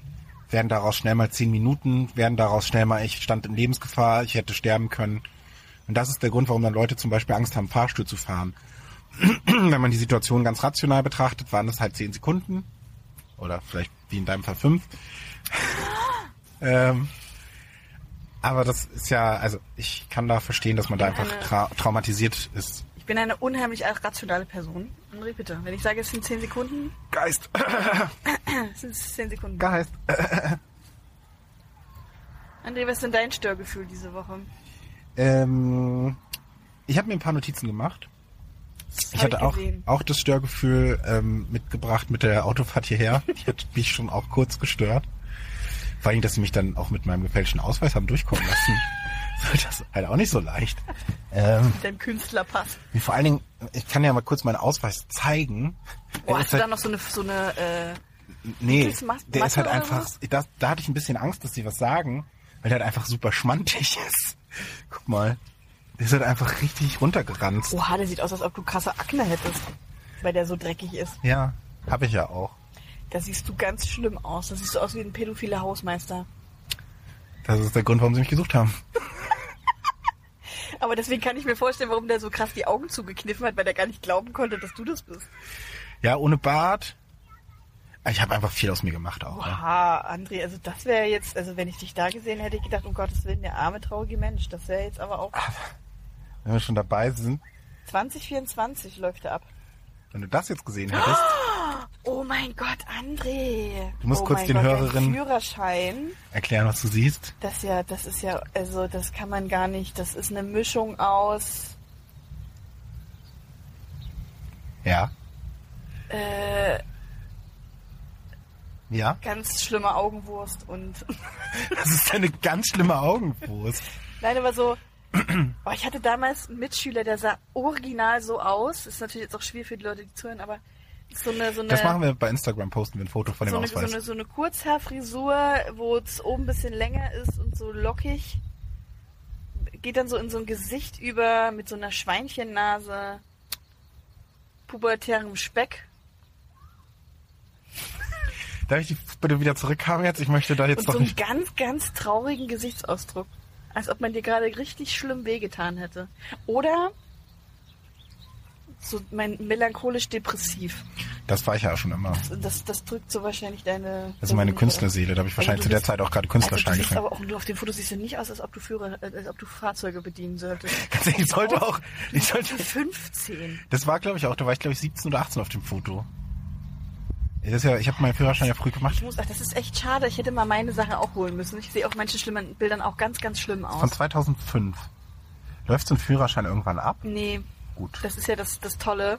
werden daraus schnell mal zehn Minuten, werden daraus schnell mal, ich stand in Lebensgefahr, ich hätte sterben können. Und das ist der Grund, warum dann Leute zum Beispiel Angst haben, Fahrstuhl zu fahren. Wenn man die Situation ganz rational betrachtet, waren das halt zehn Sekunden. Oder vielleicht wie in deinem Fall fünf. ähm, aber das ist ja, also ich kann da verstehen, dass man da einfach tra traumatisiert ist. Ich bin eine unheimlich rationale Person. André, bitte. Wenn ich sage, es sind 10 Sekunden, Geist. sind es 10 Sekunden. Geist. André, was ist denn dein Störgefühl diese Woche? Ähm, ich habe mir ein paar Notizen gemacht. Das Ich hatte auch, gesehen. auch das Störgefühl ähm, mitgebracht mit der Autofahrt hierher. Die hat mich schon auch kurz gestört. Vor allem, dass sie mich dann auch mit meinem gefälschten Ausweis haben durchkommen lassen. Das ist halt auch nicht so leicht. Ähm, Mit deinem Künstlerpass. vor allen Dingen, ich kann ja mal kurz meinen Ausweis zeigen. Oh, hast du da halt, noch so eine, so eine äh, nee, der ist halt einfach, da, da hatte ich ein bisschen Angst, dass sie was sagen, weil der halt einfach super schmantig ist. Guck mal. Der ist halt einfach richtig runtergeranzt. Oha, der sieht aus, als ob du krasse Akne hättest, weil der so dreckig ist. Ja, habe ich ja auch. Da siehst du ganz schlimm aus. Da siehst du aus wie ein pädophiler Hausmeister. Das ist der Grund, warum sie mich gesucht haben. Aber deswegen kann ich mir vorstellen, warum der so krass die Augen zugekniffen hat, weil der gar nicht glauben konnte, dass du das bist. Ja, ohne Bart. Ich habe einfach viel aus mir gemacht auch. Oha, André, also das wäre jetzt, also wenn ich dich da gesehen hätte, ich gedacht, um Gottes Willen, der arme, traurige Mensch. Das wäre jetzt aber auch Wenn wir schon dabei sind, 2024 läuft er ab. wenn du das jetzt gesehen hättest, Oh mein Gott, André. Du musst oh kurz den Gott, Hörerinnen- Führerschein, erklären, was du siehst. das ja, das ist ja, also das kann man gar nicht, das ist eine Mischung aus Ja. äh, Ja. ganz schlimmer Augenwurst und Das ist eine ganz schlimme Augenwurst. Nein, aber so. Oh, ich hatte damals einen Mitschüler, der sah original so aus. Ist natürlich jetzt auch schwierig für die Leute, die zuhören, aber so eine, so eine, Das machen wir bei Instagram, posten wir ein Foto von dem so eine, so Ausweis. eine, so eine Kurzhaarfrisur, wo es oben ein bisschen länger ist und so lockig. Geht dann so in so ein Gesicht über mit so einer Schweinchennase, pubertärem Speck. Darf ich die bitte wieder zurückhaben jetzt? Ich möchte da jetzt Und doch so einen ganz, ganz traurigen Gesichtsausdruck. Als ob man dir gerade richtig schlimm wehgetan hätte. Oder so mein melancholisch-depressiv. Das war ich ja auch schon immer. Das, das drückt so wahrscheinlich deine... Das ist meine Künstlerseele. Da habe ich wahrscheinlich zu der Zeit auch gerade Also Künstlerschein du siehst aber auch, du auf dem Foto siehst du nicht aus, als ob du Führer, äh, als ob du Fahrzeuge bedienen solltest. Ich sollte auch. Ich sollte. 15. Das war, glaube ich, auch. Da war ich, glaube ich, 17 oder 18 auf dem Foto. Das ja, ich habe meinen Führerschein ja früh gemacht. Ich muss, ach, das ist echt schade. Ich hätte mal meine Sachen auch holen müssen. Ich sehe auf manchen schlimmen Bildern auch ganz, ganz schlimm Von aus. 2005. Läuft so ein Führerschein irgendwann ab? Nee, gut. Das ist ja das, das Tolle,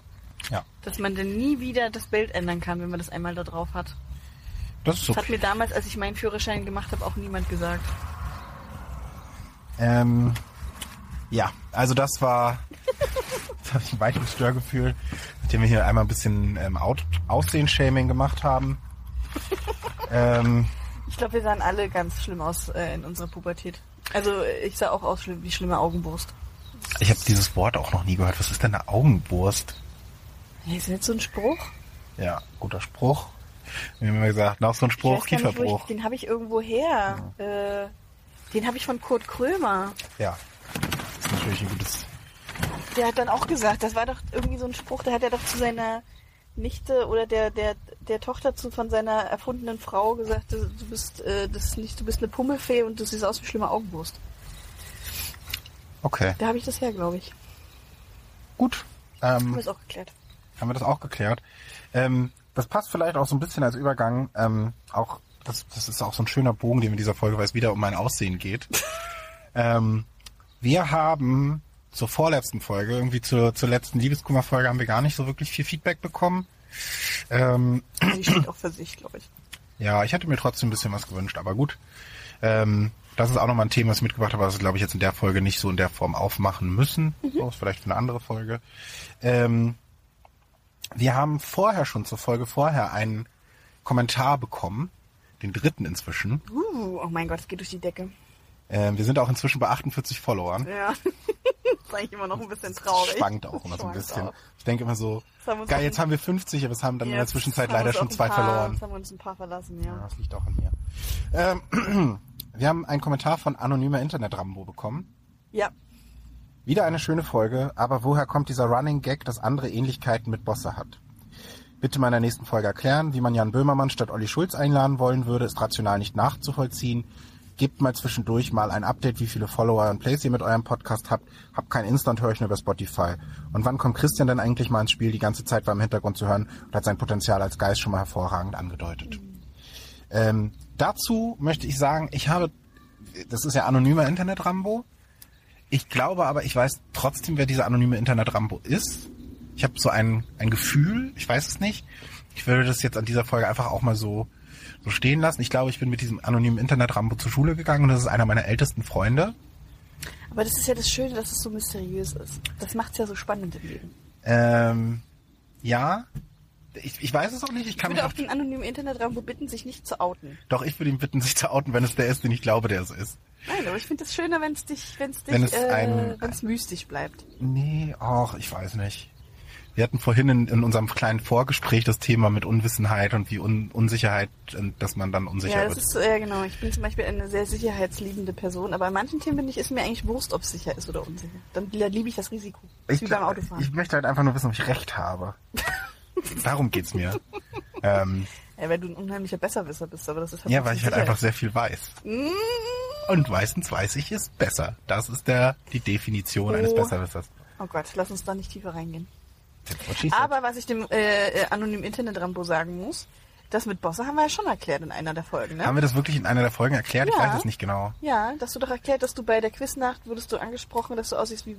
Ja, dass man dann nie wieder das Bild ändern kann, wenn man das einmal da drauf hat. das ist Das hat mir damals, als ich meinen Führerschein gemacht habe, auch niemand gesagt. Ähm, ja, also das war, jetzt habe ich ein weiteres Störgefühl, nachdem wir hier einmal ein bisschen ähm, Out Aussehen-Shaming gemacht haben. ähm, Ich glaube, wir sahen alle ganz schlimm aus äh, in unserer Pubertät. Also ich sah auch aus wie schlimme Augenbrust. Ich habe dieses Wort auch noch nie gehört. Was ist denn eine Augenwurst? Ist das jetzt so ein Spruch? Ja, guter Spruch. Wir haben immer gesagt, noch so ein Spruch, gar nicht, Kieferbruch. ich, den habe ich irgendwo her. Äh, den habe ich von Kurt Krömer. Ja, das ist natürlich ein gutes... Der hat dann auch gesagt, das war doch irgendwie so ein Spruch, da hat er doch zu seiner Nichte oder der, der, der Tochter zu, von seiner erfundenen Frau gesagt, du bist, äh, das nicht, du bist eine Pummelfee und du siehst aus wie schlimme Augenbrust. Okay, Da habe ich das her, glaube ich. gut. Haben Ähm, wir es auch geklärt. haben wir das auch geklärt. Ähm, das passt vielleicht auch so ein bisschen als Übergang. Ähm, auch das, das ist auch so ein schöner Bogen, den wir in dieser Folge, weil es wieder um mein Aussehen geht. ähm, wir haben zur vorletzten Folge, irgendwie zur, zur letzten Liebeskummer-Folge, haben wir gar nicht so wirklich viel Feedback bekommen. Ähm, Die steht auch für sich, glaube ich. ja, ich hätte mir trotzdem ein bisschen was gewünscht, aber gut. Ähm, das ist auch nochmal ein Thema, was ich mitgebracht habe, was wir, glaube ich, jetzt in der Folge nicht so in der Form aufmachen müssen. So ist vielleicht für eine andere Folge. Ähm, wir haben vorher schon zur Folge vorher einen Kommentar bekommen, den dritten inzwischen. Uh, oh mein Gott, es geht durch die Decke. Ähm, wir sind auch inzwischen bei 48 Followern. Ja. das ist eigentlich immer noch ein bisschen traurig. Schwankt auch immer so ein bisschen. auch. Ich denke immer so, Das geil, jetzt haben wir 50, aber es haben dann in der Zwischenzeit leider schon zwei paar, verloren. Jetzt haben wir uns ein paar verlassen, ja. Ja, das liegt auch an mir. Ähm, wir haben einen Kommentar von anonymer Internet-Rambo bekommen. Ja. Wieder eine schöne Folge, aber woher kommt dieser Running Gag, dass andere Ähnlichkeiten mit Bosse hat? Bitte mal in der nächsten Folge erklären, wie man Jan Böhmermann statt Olli Schulz einladen wollen würde, ist rational nicht nachzuvollziehen. Gebt mal zwischendurch mal ein Update, wie viele Follower und Plays ihr mit eurem Podcast habt. Habt kein Insta und höre ich nur über Spotify. Und wann kommt Christian denn eigentlich mal ins Spiel? Die ganze Zeit war im Hintergrund zu hören und hat sein Potenzial als Geist schon mal hervorragend angedeutet. Ähm, dazu möchte ich sagen, ich habe, das ist ja anonymer Internet-Rambo. Ich glaube aber, ich weiß trotzdem, wer dieser anonyme Internet-Rambo ist. Ich habe so ein, ein Gefühl, ich weiß es nicht. Ich würde das jetzt an dieser Folge einfach auch mal so, so stehen lassen. Ich glaube, ich bin mit diesem anonymen Internet-Rambo zur Schule gegangen und das ist einer meiner ältesten Freunde. Aber das ist ja das Schöne, dass es so mysteriös ist. Das macht es ja so spannend im Leben. Ähm, ja, ich, ich weiß es auch nicht. Ich Ich kann mich würde auch, den anonymen Internetraum bitten, sich nicht zu outen. doch, ich würde ihn bitten, sich zu outen, wenn es der ist, den ich glaube, der es ist. Nein, aber ich finde es schöner, wenn es dich, wenn's dich, Wenn es äh, ein- wenn es mystisch bleibt. Nee, ach, ich weiß nicht. Wir hatten vorhin in, in unserem kleinen Vorgespräch das Thema mit Unwissenheit und wie Un Unsicherheit, und dass man dann unsicher Ja, das wird. ist, äh, genau. Ich bin zum Beispiel eine sehr sicherheitsliebende Person, aber bei manchen Themen bin ich, ist mir eigentlich Wurst, ob es sicher ist oder unsicher. Dann liebe ich das Risiko. Das ist wie beim Autofahren. ich möchte halt einfach nur wissen, ob ich recht habe. Darum geht's mir. ähm, ja, weil du ein unheimlicher Besserwisser bist, aber das ist ja, weil ich halt einfach sehr viel weiß. Mm. Und meistens weiß ich es besser. Das ist der die Definition eines Oh. Besserwissers. Oh Gott, lass uns da nicht tiefer reingehen. Aber was ich dem äh, äh, anonymen Internet-Rambo sagen muss, das mit Bosse haben wir ja schon erklärt in einer der Folgen, ne? Haben wir das wirklich in einer der Folgen erklärt? Ich Ja. weiß es nicht genau. Ja, dass du doch erklärt, dass du bei der Quiznacht wurdest du angesprochen, dass du aussiehst wie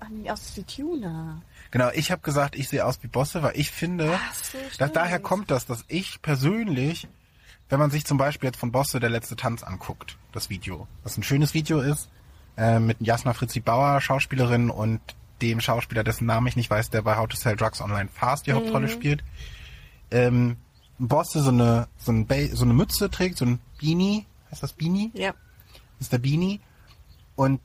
ach aussiehst wie Tuna. Genau, ich habe gesagt, ich sehe aus wie Bosse, weil ich finde, so, dass daher kommt das, dass ich persönlich, wenn man sich zum Beispiel jetzt von Bosse der letzte Tanz anguckt, das Video, was ein schönes Video ist, äh, mit Jasna Fritzi Bauer, Schauspielerin und dem Schauspieler, dessen Namen ich nicht weiß, der bei How to Sell Drugs Online Fast die Mhm. Hauptrolle spielt, ähm, Bosse so eine so, ein so eine Mütze trägt, so ein Beanie, heißt das Beanie? Ja. ist der Beanie und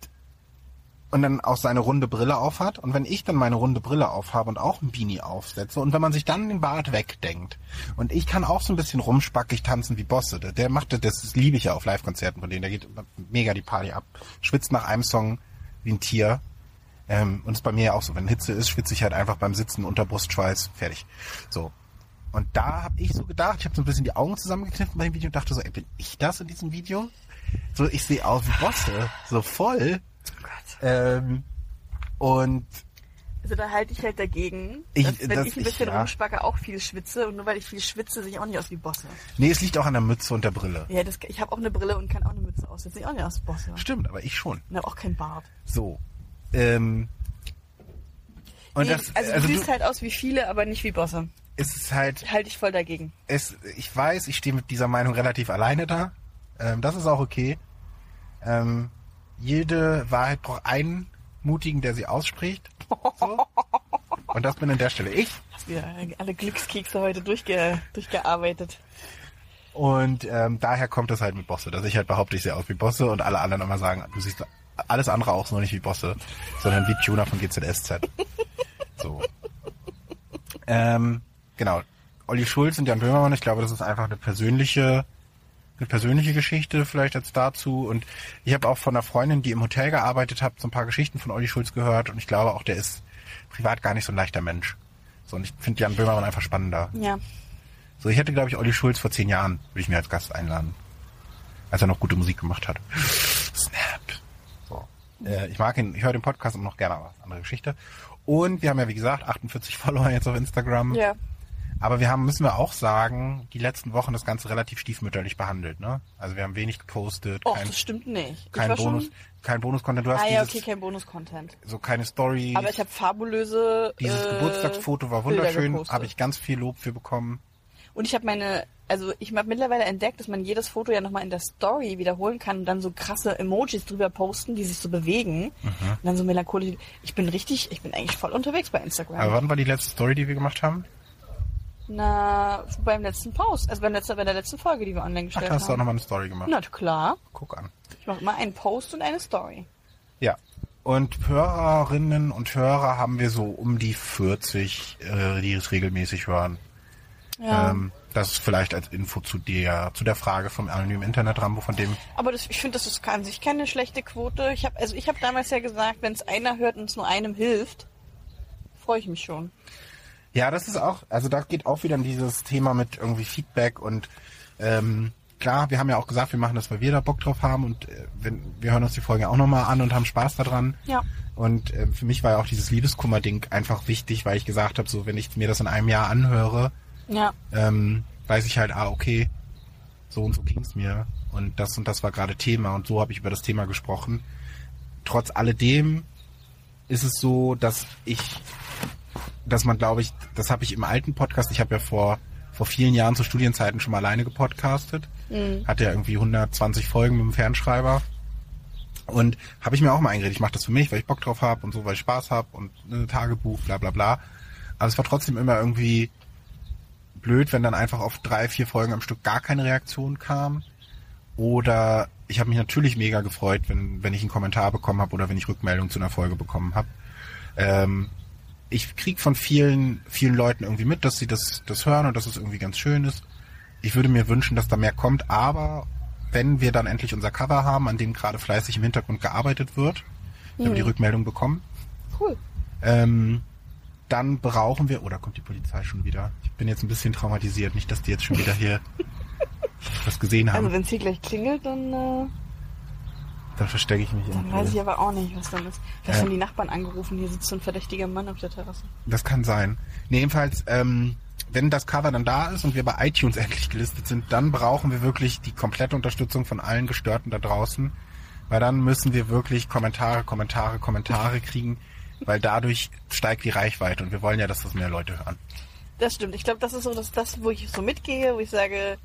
und dann auch seine runde Brille aufhat. Und wenn ich dann meine runde Brille aufhabe und auch ein Beanie aufsetze und wenn man sich dann den Bart wegdenkt und ich kann auch so ein bisschen rumspackig tanzen wie Bosse, der, der macht das, das liebe ich ja auf Live-Konzerten von denen, der geht mega die Party ab, schwitzt nach einem Song wie ein Tier. Ähm, und ist bei mir ja auch so, wenn Hitze ist, schwitze ich halt einfach beim Sitzen unter Brustschweiß, fertig. So. Und da habe ich so gedacht, ich habe so ein bisschen die Augen zusammengekniffen bei dem Video und dachte so, ey, bin ich das in diesem Video? So, ich sehe aus wie Bosse, so voll. Oh Gott. Ähm, und Also da halte ich halt dagegen, Ich- dass, wenn das- ich ein ich- bisschen ja. rumspacke, auch viel schwitze und nur weil ich viel schwitze, sehe ich auch nicht aus wie Bosse. nee, es liegt auch an der Mütze und der Brille. Ja, das, ich habe auch eine Brille und kann auch eine Mütze aussetzen. Sehe ich auch nicht aus wie Bosse. Stimmt, aber ich schon. Und habe auch keinen Bart. So. Ähm, Und Nee, das, also, also du du, siehst halt aus wie viele, aber nicht wie Bosse. es ist halt, Halte ich voll dagegen. es, ich weiß, ich stehe mit dieser Meinung relativ alleine da. Ähm, das ist auch okay. Ähm, jede Wahrheit braucht einen Mutigen, der sie ausspricht. So. Und das bin an der Stelle ich. Hast wieder alle Glückskekse heute durchge durchgearbeitet. Und ähm, daher kommt es halt mit Bosse, dass ich halt behaupte, ich sehe aus wie Bosse und alle anderen immer sagen, du siehst alles andere auch nur nicht wie Bosse, sondern wie Tuna von GZSZ. So. Ähm, genau. Olli Schulz und Jan Böhmermann, ich glaube, das ist einfach eine persönliche, eine persönliche Geschichte vielleicht jetzt dazu. Und ich habe auch von einer Freundin, die im Hotel gearbeitet hat, so ein paar Geschichten von Olli Schulz gehört und ich glaube auch, der ist privat gar nicht so ein leichter Mensch. So, und ich finde Jan Böhmermann einfach spannender. Ja. So, ich hätte, glaube ich, Olli Schulz vor zehn Jahren, würde ich mir als Gast einladen. Als er noch gute Musik gemacht hat. Snap. So. Äh, ich mag ihn, ich höre den Podcast immer noch gerne, aber andere Geschichte. Und wir haben ja, wie gesagt, 48 Follower jetzt auf Instagram. Ja. Aber wir haben, müssen wir auch sagen, die letzten Wochen das Ganze relativ stiefmütterlich behandelt, ne? Also wir haben wenig gepostet, Och, kein, das stimmt nicht. Ich kein Bonus, kein Bonus-Content. Du hast Ah ja, dieses, okay, kein Bonus-Content. so keine Story. Aber ich habe fabulöse dieses äh, Geburtstagsfoto war wunderschön, habe ich ganz viel Lob für bekommen. Und ich habe meine, also ich habe mittlerweile entdeckt, dass man jedes Foto ja nochmal in der Story wiederholen kann und dann so krasse Emojis drüber posten, die sich so bewegen. Mhm. Und dann so melancholisch. Ich bin richtig, ich bin eigentlich voll unterwegs bei Instagram. Aber wann war die letzte Story, die wir gemacht haben? Na, beim letzten Post, also beim letzten, bei der letzten Folge, die wir online Ach, gestellt da hast du auch nochmal eine Story gemacht. Na klar. Guck an. Ich mache immer einen Post und eine Story. Ja. Und Hörerinnen und Hörer haben wir so um die 40, äh, die es regelmäßig hören. Ja. Ähm, das ist vielleicht als Info zu der, zu der Frage vom anonymen Internet-Rambo, von dem, Aber das, ich finde, das ist an sich keine schlechte Quote. Ich habe, also ich habe damals ja gesagt, wenn es einer hört und es nur einem hilft, freue ich mich schon. Ja, das ist auch, also da geht auch wieder in dieses Thema mit irgendwie Feedback und, ähm, klar, wir haben ja auch gesagt, wir machen das, weil wir da Bock drauf haben und äh, wenn, wir hören uns die Folge auch nochmal an und haben Spaß daran. Ja. Und äh, für mich war ja auch dieses Liebeskummer-Ding einfach wichtig, weil ich gesagt habe, so wenn ich mir das in einem Jahr anhöre, Ja. ähm, weiß ich halt, ah, okay, so und so ging's mir. Und das und das war gerade Thema und so habe ich über das Thema gesprochen. Trotz alledem ist es so, dass ich, dass man, glaube ich, das habe ich im alten Podcast, ich habe ja vor, vor vielen Jahren zu Studienzeiten schon mal alleine gepodcastet. Hatte ja irgendwie 120 Folgen mit dem Fernschreiber. Und habe ich mir auch mal eingeredet, ich mache das für mich, weil ich Bock drauf habe und so, weil ich Spaß habe und ein Tagebuch, bla bla bla. Aber es war trotzdem immer irgendwie blöd, wenn dann einfach auf drei, vier Folgen am Stück gar keine Reaktion kam. Oder ich habe mich natürlich mega gefreut, wenn, wenn ich einen Kommentar bekommen habe oder wenn ich Rückmeldung zu einer Folge bekommen habe. Ähm, ich krieg von vielen, vielen Leuten irgendwie mit, dass sie das, das hören und dass es irgendwie ganz schön ist. Ich würde mir wünschen, dass da mehr kommt, aber wenn wir dann endlich unser Cover haben, an dem gerade fleißig im Hintergrund gearbeitet wird, wenn wir die Rückmeldung bekommen, Cool. ähm, dann brauchen wir, oder kommt die Polizei schon wieder? Ich bin jetzt ein bisschen traumatisiert, nicht, dass die jetzt schon wieder hier was gesehen haben. Also wenn es hier gleich klingelt, dann, äh, dann verstecke ich mich dann weiß ich aber auch nicht, was dann ist. Vielleicht Ja. haben die Nachbarn angerufen, hier sitzt so ein verdächtiger Mann auf der Terrasse. Das kann sein. Nee, jedenfalls, ähm, wenn das Cover dann da ist und wir bei iTunes endlich gelistet sind, dann brauchen wir wirklich die komplette Unterstützung von allen Gestörten da draußen. Weil dann müssen wir wirklich Kommentare, Kommentare, Kommentare kriegen, weil dadurch steigt die Reichweite und wir wollen ja, dass das mehr Leute hören. Das stimmt. Ich glaube, das ist so das, das, wo ich so mitgehe, wo ich sage,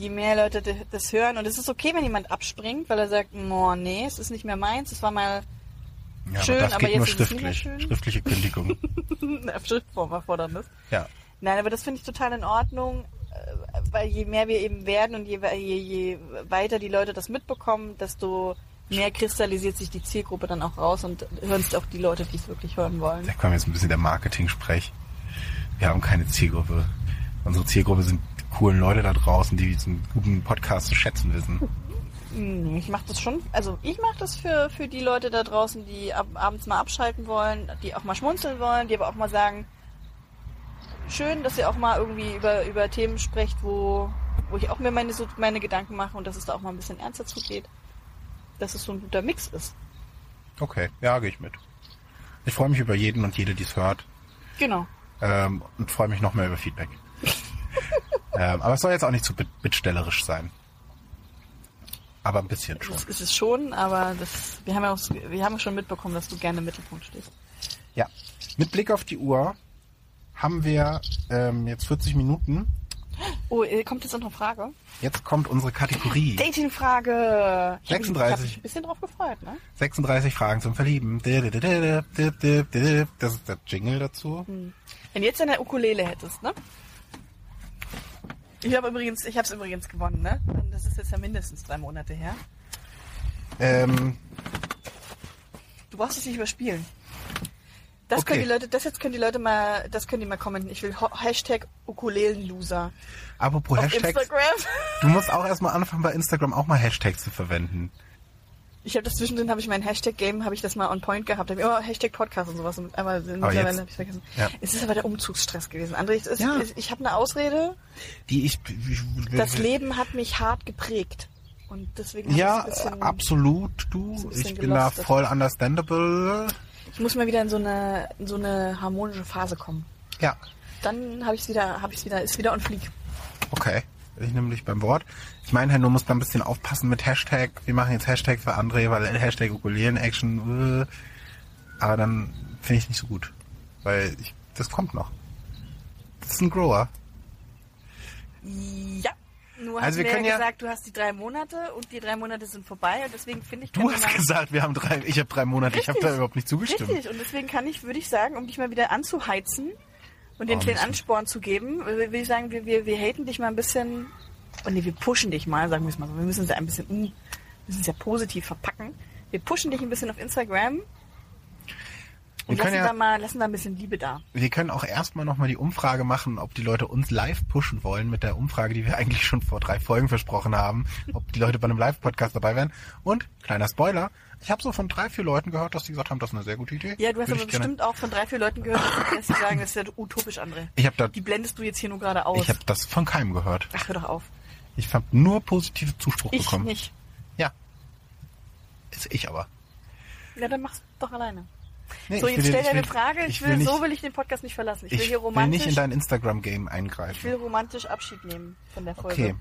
je mehr Leute das hören, und es ist okay, wenn jemand abspringt, weil er sagt, oh nee, es ist nicht mehr meins, es war mal Ja, Schön, aber das aber geht nur jetzt ist es nicht mehr schriftlich. schön. Schriftliche Kündigung. Schriftform Erfordernis. ja. Nein, aber das finde ich total in Ordnung, äh, weil je mehr wir eben werden und je, je, je weiter die Leute das mitbekommen, desto mehr kristallisiert sich die Zielgruppe dann auch raus und hören es auch die Leute, die es wirklich hören wollen. Da kommt jetzt ein bisschen der Marketing-Sprech. Wir haben keine Zielgruppe. Unsere Zielgruppe sind coolen Leute da draußen, die diesen guten Podcast zu schätzen wissen. Nee, ich mache das schon. Also ich mache das für, für die Leute da draußen, die ab, abends mal abschalten wollen, die auch mal schmunzeln wollen, die aber auch mal sagen, schön, dass ihr auch mal irgendwie über, über Themen sprecht, wo, wo ich auch mir meine, so meine Gedanken mache und dass es da auch mal ein bisschen ernster zugeht. Dass es so ein guter Mix ist. Okay, ja, gehe ich mit. Ich freue mich über jeden und jede, die es hört. Genau. Ähm, und freue mich noch mehr über Feedback. ähm, aber es soll jetzt auch nicht zu bit bittstellerisch sein. Aber ein bisschen schon. Das ist es schon, aber das, wir haben ja auch, wir haben schon mitbekommen, dass du gerne im Mittelpunkt stehst. Ja. Mit Blick auf die Uhr haben wir ähm, jetzt 40 Minuten. Oh, äh, kommt jetzt noch eine Frage? Jetzt kommt unsere Kategorie. Dating-Frage. Ich hab mich- 36. Ich hab mich ein bisschen drauf gefreut, ne? 36 Fragen zum Verlieben. Das ist der Jingle dazu. Wenn du jetzt eine Ukulele hättest, ne? Ich habe übrigens, ich habe es übrigens gewonnen, ne? Das ist jetzt ja mindestens drei Monate her. Ähm, Du brauchst es nicht überspielen. Das Okay. können die Leute, das jetzt können die Leute mal, das können die mal kommentieren. Ich will Hashtag Ukulelenloser apropos auf Hashtags. Instagram. Du musst auch erstmal anfangen, bei Instagram auch mal Hashtags zu verwenden. Ich habe das zwischendrin, habe ich mein Hashtag-Game, habe ich das mal on point gehabt. Da hab ich immer Hashtag Podcast und sowas. und- Aber mittlerweile habe ich vergessen. ja. Es ist aber der Umzugsstress gewesen. André, es ist, Ja. es- ich habe eine Ausrede. Die ich. Das Leben hat mich hart geprägt. Und deswegen Ja, bisschen, absolut, du. Ich bin da voll understandable. ich muss mal wieder in so eine, in so eine harmonische Phase kommen. Ja, Dann habe ich es wieder, habe ich wieder, ist wieder on fleek. okay. Ich nehme dich beim Wort. Ich meine halt, du musst da ein bisschen aufpassen mit Hashtag. Wir machen jetzt Hashtag für André, weil Hashtag Ukulelen-Action. Äh, aber dann finde ich nicht so gut. Weil ich, das kommt noch. Das ist ein Grower. Ja. Nur Also hast wir können ja gesagt, du hast die drei Monate und die drei Monate sind vorbei und deswegen finde ich, Du hast gesagt, wir haben drei, ich habe drei Monate, ich habe da Richtig. überhaupt nicht zugestimmt. Richtig, und deswegen kann ich, würde ich sagen, um dich mal wieder anzuheizen und den kleinen müssen- Ansporn zu geben, würde ich sagen, wir, wir, wir haten dich mal ein bisschen, und nee, wir pushen dich mal, sagen wir es mal so. Wir müssen es ja ein bisschen, um, müssen es ja positiv verpacken. Wir pushen dich ein bisschen auf Instagram Wir lassen, ja- da mal, lassen da ein bisschen Liebe da. Wir können auch erstmal nochmal die Umfrage machen, ob die Leute uns live pushen wollen mit der Umfrage, die wir eigentlich schon vor drei Folgen versprochen haben, ob die Leute bei einem Live-Podcast dabei wären. Und, kleiner Spoiler, ich habe so von drei, vier Leuten gehört, dass die gesagt haben, das ist eine sehr gute Idee. Ja, du hast Würde aber ich gerne- bestimmt auch von drei, vier Leuten gehört, dass sie sagen, das ist ja utopisch, André. Ich habe da, Die blendest du jetzt hier nur gerade aus. ich habe das von keinem gehört. Ach, hör doch auf. Ich habe nur positive Zuspruch Ich bekommen. nicht. Ja. Ist ich aber. Ja, dann mach's doch alleine. Nee, So, ich jetzt will- stell ich dir eine will- Frage. Ich, will, nicht, so will ich den Podcast nicht verlassen. Ich, ich will hier will romantisch, nicht in dein Instagram-Game ich eingreifen. will romantisch Abschied nehmen von der Folge. Okay.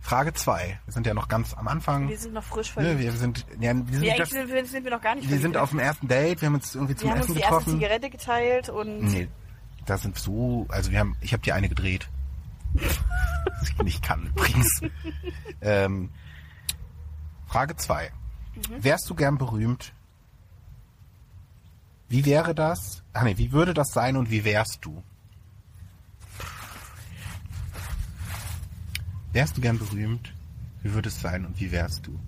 Frage zwei. Wir sind ja noch ganz am Anfang. Wir sind noch frisch Ne, verliebt. wir sind, ja, wir sind, nee, das, sind wir, sind wir noch gar nicht wir sind verliebt. auf dem ersten Date, wir haben uns irgendwie zum Wir haben Essen uns die erste getroffen. Zigarette geteilt und Nee, da sind so, also wir haben, ich habe die eine gedreht. Was ich nicht kann übrigens. ähm, Frage zwei: Mhm. Wärst du gern berühmt? Wie wäre das? Ach nee, wie würde das sein und wie wärst du? Wärst du gern berühmt? Wie würde es sein und wie wärst du?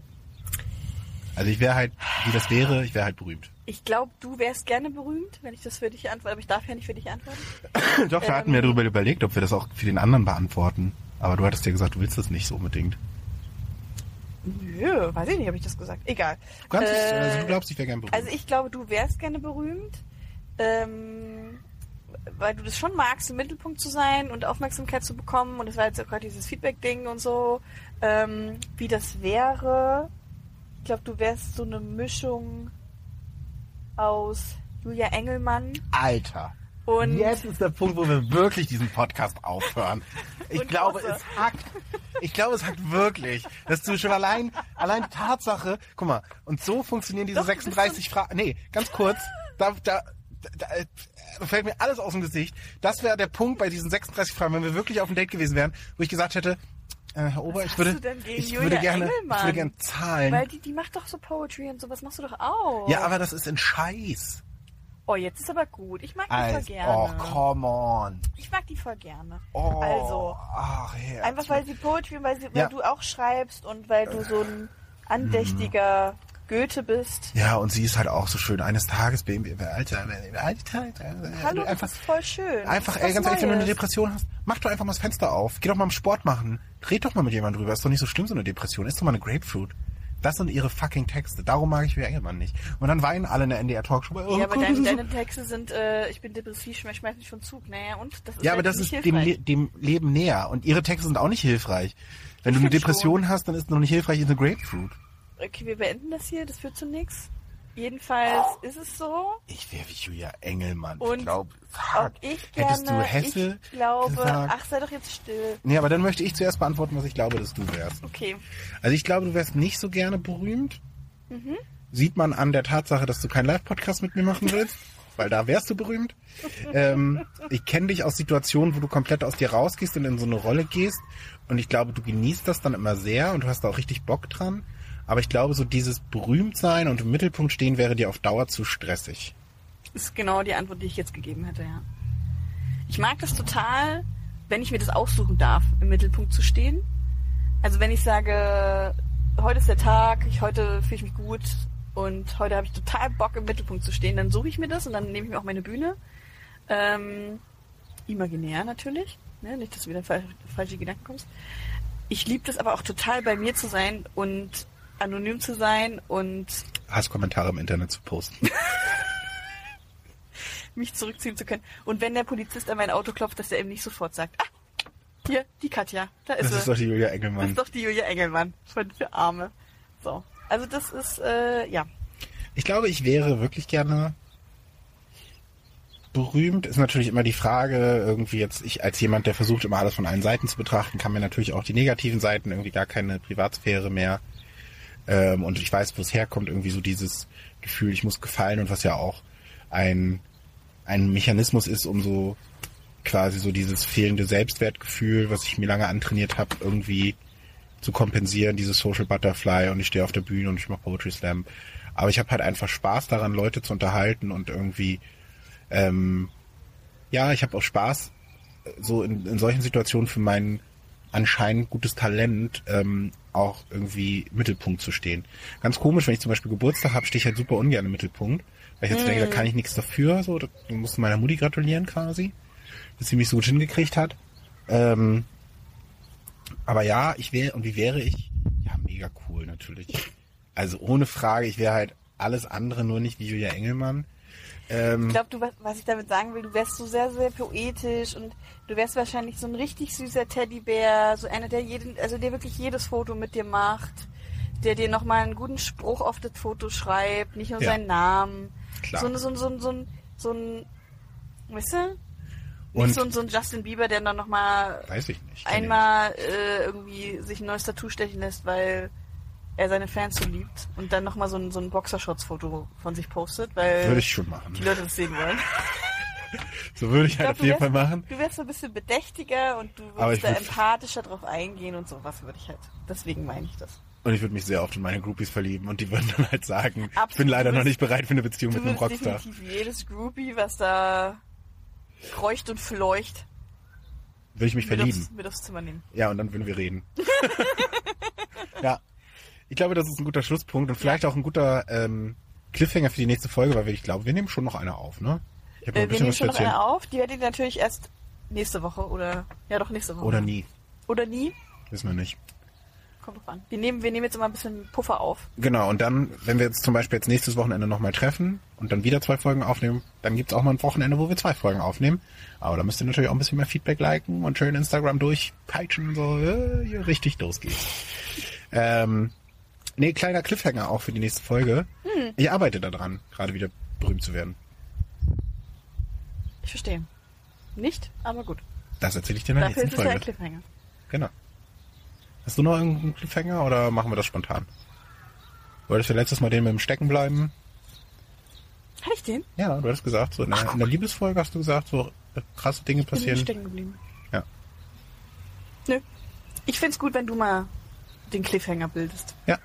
Also ich wäre halt, wie das wäre, ich wäre halt berühmt. ich glaube, du wärst gerne berühmt, wenn ich das für dich antworte. Aber ich darf ja nicht für dich antworten. Doch, wir hatten wir darüber überlegt, ob wir das auch für den anderen beantworten. Aber du hattest ja gesagt, du willst das nicht so unbedingt. Nö, weiß ich nicht, habe ich das gesagt. Egal. Du, kannst Äh, also du glaubst, ich wäre gern berühmt. Also ich glaube, du wärst gerne berühmt, ähm, weil du das schon magst, im Mittelpunkt zu sein und Aufmerksamkeit zu bekommen. Und das war jetzt auch gerade dieses Feedback-Ding und so. Ähm, wie das wäre, ich glaube, du wärst so eine Mischung aus Julia Engelmann Alter. Und Jetzt ist der Punkt, wo wir wirklich diesen Podcast aufhören. Ich glaube, Bosse. es hackt. Ich glaube, es hackt wirklich. Dass du schon allein, allein Tatsache, guck mal, und so funktionieren diese Doch, du bist 36 Fragen. Nee, ganz kurz, da, da, da, da fällt mir alles aus dem Gesicht. Das wäre der Punkt bei diesen 36 Fragen, wenn wir wirklich auf ein Date gewesen wären, wo ich gesagt hätte, äh, Herr Ober, ich würde, ich Julia würde gerne, ich würde gerne zahlen. weil die, die macht doch so Poetry und sowas machst du doch auch. ja, aber das ist ein Scheiß. Oh, jetzt ist aber gut. Ich mag die voll gerne. oh, come on. Ich mag die voll gerne. Oh, Also, ach, Herz. Einfach weil sie Poetry, und weil, sie, weil Ja. du auch schreibst und weil du so ein andächtiger Goethe bist. Ja, und sie ist halt auch so schön. Eines Tages, Baby, Alter, Alter, Hallo, einfach, das ist voll schön. einfach, ey, ganz ehrlich, wenn du eine. Depression hast, mach doch einfach mal das Fenster auf. Geh doch mal im Sport machen. Red doch mal mit jemandem drüber. Ist doch nicht so schlimm, so eine Depression. Ist doch mal eine Grapefruit. Das sind ihre fucking Texte. Darum mag ich wie Engelmann nicht. Und dann weinen alle in der NDR Talkshow. Oh, Ja, aber Gott, deine, deine Texte sind, äh, ich bin depressiv, schmeiß schmeiß mich vom Zug. Naja, und? Das ist ja, aber das ist dem. Le dem Leben näher. Und ihre Texte sind auch nicht hilfreich. Wenn du eine Depression hast, dann ist es noch nicht hilfreich, ist eine Grapefruit. Okay, wir beenden das hier, das führt zu nichts. Jedenfalls ist es so. Ich wäre wie Julia Engelmann. Und ich glaube, Ob ich gerne, hättest du Hesse ich glaube, gesagt? ach, sei doch jetzt still. Nee, aber dann möchte ich zuerst beantworten, was ich glaube, dass du wärst. Okay. Also ich glaube, du wärst nicht so gerne berühmt. Mhm. Sieht man an der Tatsache, dass du keinen Live-Podcast mit mir machen willst. weil da wärst du berühmt. Ähm, ich kenne dich aus Situationen, wo du komplett aus dir rausgehst und in so eine Rolle gehst. Und ich glaube, du genießt das dann immer sehr und du hast da auch richtig Bock dran. Aber ich glaube, so dieses Berühmtsein und im Mittelpunkt stehen wäre dir auf Dauer zu stressig. Ist genau die Antwort, die ich jetzt gegeben hätte, ja. Ich mag das total, wenn ich mir das aussuchen darf, im Mittelpunkt zu stehen. Also wenn ich sage, heute ist der Tag, ich heute fühle ich mich gut und heute habe ich total Bock im Mittelpunkt zu stehen, dann suche ich mir das und dann nehme ich mir auch meine Bühne. Ähm, imaginär natürlich, ne? nicht, dass du wieder fal falsche Gedanken kommst. Ich liebe das aber auch total bei mir zu sein und anonym zu sein und Hasskommentare im Internet zu posten. mich zurückziehen zu können. Und wenn der Polizist an mein Auto klopft, dass er eben nicht sofort sagt, ah, hier, die Katja, da ist Das sie. ist doch die Julia das Engelmann. ist doch die Julia Engelmann von für Arme. So. Also das ist, äh, ja. Ich glaube, ich wäre wirklich gerne berühmt. Ist natürlich immer die Frage, irgendwie jetzt, ich als jemand, der versucht, immer alles von allen Seiten zu betrachten, kann mir natürlich auch die negativen Seiten, irgendwie gar keine Privatsphäre mehr. Ähm, und ich weiß, wo es herkommt, irgendwie so dieses Gefühl, ich muss gefallen und was ja auch ein, ein Mechanismus ist, um so quasi so dieses fehlende Selbstwertgefühl, was ich mir lange antrainiert habe, irgendwie zu kompensieren, dieses Social Butterfly und ich stehe auf der Bühne und ich mache Poetry Slam. Aber ich habe halt einfach Spaß daran, Leute zu unterhalten und irgendwie, ähm, ja, ich habe auch Spaß, äh, so in, in solchen Situationen für mein anscheinend gutes Talent ähm, auch irgendwie Mittelpunkt zu stehen. Ganz komisch, wenn ich zum Beispiel Geburtstag habe, stehe ich halt super ungern im Mittelpunkt, weil ich jetzt denke, da kann ich nichts dafür, so, da musst du meiner Mutti gratulieren quasi, dass sie mich so gut hingekriegt hat. Ähm, aber ja, ich wäre, und wie wäre ich? Ja, mega cool natürlich. Also ohne Frage, ich wäre halt alles andere, nur nicht wie Julia Engelmann. Ähm, Ich glaube, du, was- ich damit sagen will, du wärst so sehr, sehr poetisch und du wärst wahrscheinlich so ein richtig süßer Teddybär, so einer, der jeden, also der wirklich jedes Foto mit dir macht, der dir nochmal einen guten Spruch auf das Foto schreibt, nicht nur Ja. seinen Namen. Klar. So, ein- so, ein- so, ein- so, ein- so ein, weißt du? und Nicht so, ein- so ein Justin Bieber, der dann nochmal weiß ich nicht. ich einmal äh, irgendwie sich ein neues Tattoo stechen lässt, weil er seine Fans so liebt und dann nochmal so ein, so ein Boxershorts-Foto von sich postet, weil Würde ich schon machen. die Leute das sehen wollen. So würde ich halt glaub, auf du jeden wärst- Fall machen. Du wärst so ein bisschen bedächtiger und du würdest ich da empathischer drauf eingehen und sowas würde ich halt. Deswegen meine ich das. Und ich würde mich sehr oft in meine Groupies verlieben und die würden dann halt sagen, ich Absolut. bin leider noch nicht bereit für eine Beziehung mit einem Rockstar. definitiv jedes Groupie, was da kreucht und fleucht, Würde ich mich mit verlieben. aufs, mit aufs Zimmer nehmen. Ja, und dann würden wir reden. ja. Ich glaube, das ist ein guter Schlusspunkt und vielleicht auch ein guter ähm, Cliffhanger für die nächste Folge, weil wir, ich glaube, wir nehmen schon noch eine auf, ne? Ich noch Äh, ein wir nehmen schon noch eine auf. Die werdet ihr natürlich erst nächste Woche oder ja doch nächste Woche. Oder nie. Oder nie. Wissen wir nicht. Kommt drauf an. Wir nehmen, wir nehmen jetzt immer ein bisschen Puffer auf. Genau, und dann, wenn wir jetzt zum Beispiel jetzt nächstes Wochenende nochmal treffen und dann wieder zwei Folgen aufnehmen, dann gibt's auch mal ein Wochenende, wo wir zwei Folgen aufnehmen. Aber da müsst ihr natürlich auch ein bisschen mehr Feedback liken und schön Instagram durchpeitschen und so, äh, hier richtig losgeht. Ähm, nee, kleiner Cliffhanger auch für die nächste Folge. Ich arbeite daran, gerade wieder berühmt zu werden. Ich verstehe. Nicht, aber gut. Das erzähle ich dir in der Dafür ist nächsten es ja ein Folge. Cliffhanger. Genau. Hast du noch irgendeinen Cliffhanger oder machen wir das spontan? Wolltest du letztes Mal den mit dem Stecken bleiben? Hatte ich den? Ja, du hattest gesagt, so in der, in der Liebesfolge hast du gesagt, so äh, krasse Dinge Bin ich passieren. stecken geblieben. Ja. Nö. Ich find's gut, wenn du mal den Cliffhanger bildest. Ja.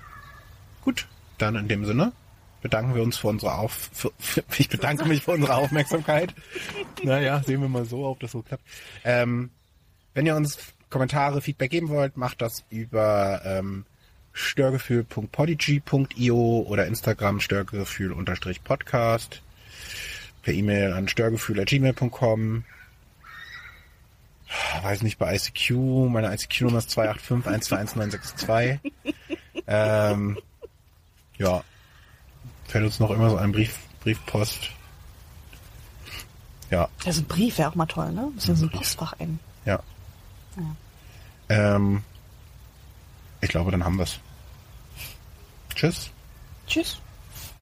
Gut, dann in dem Sinne bedanken wir uns für unsere Auf... Für, für, ich bedanke mich für unsere Aufmerksamkeit. naja, sehen wir mal so, ob das so klappt. Ähm, wenn ihr uns Kommentare, Feedback geben wollt, macht das über ähm, störgefühl.podigy.io oder Instagram störgefühl-podcast per E-Mail an störgefühl.gmail.com weiß nicht, bei ICQ, meine ICQ-Nummer ist 285-121962. ähm, ja. Fällt uns noch immer so ein Brief, Briefpost. Ja, Ja, so ein Brief wäre auch mal toll, ne? Müssen wir so ein Postfach ein. ja. Ja. Ähm, ich glaube, dann haben wir's. Tschüss. Tschüss.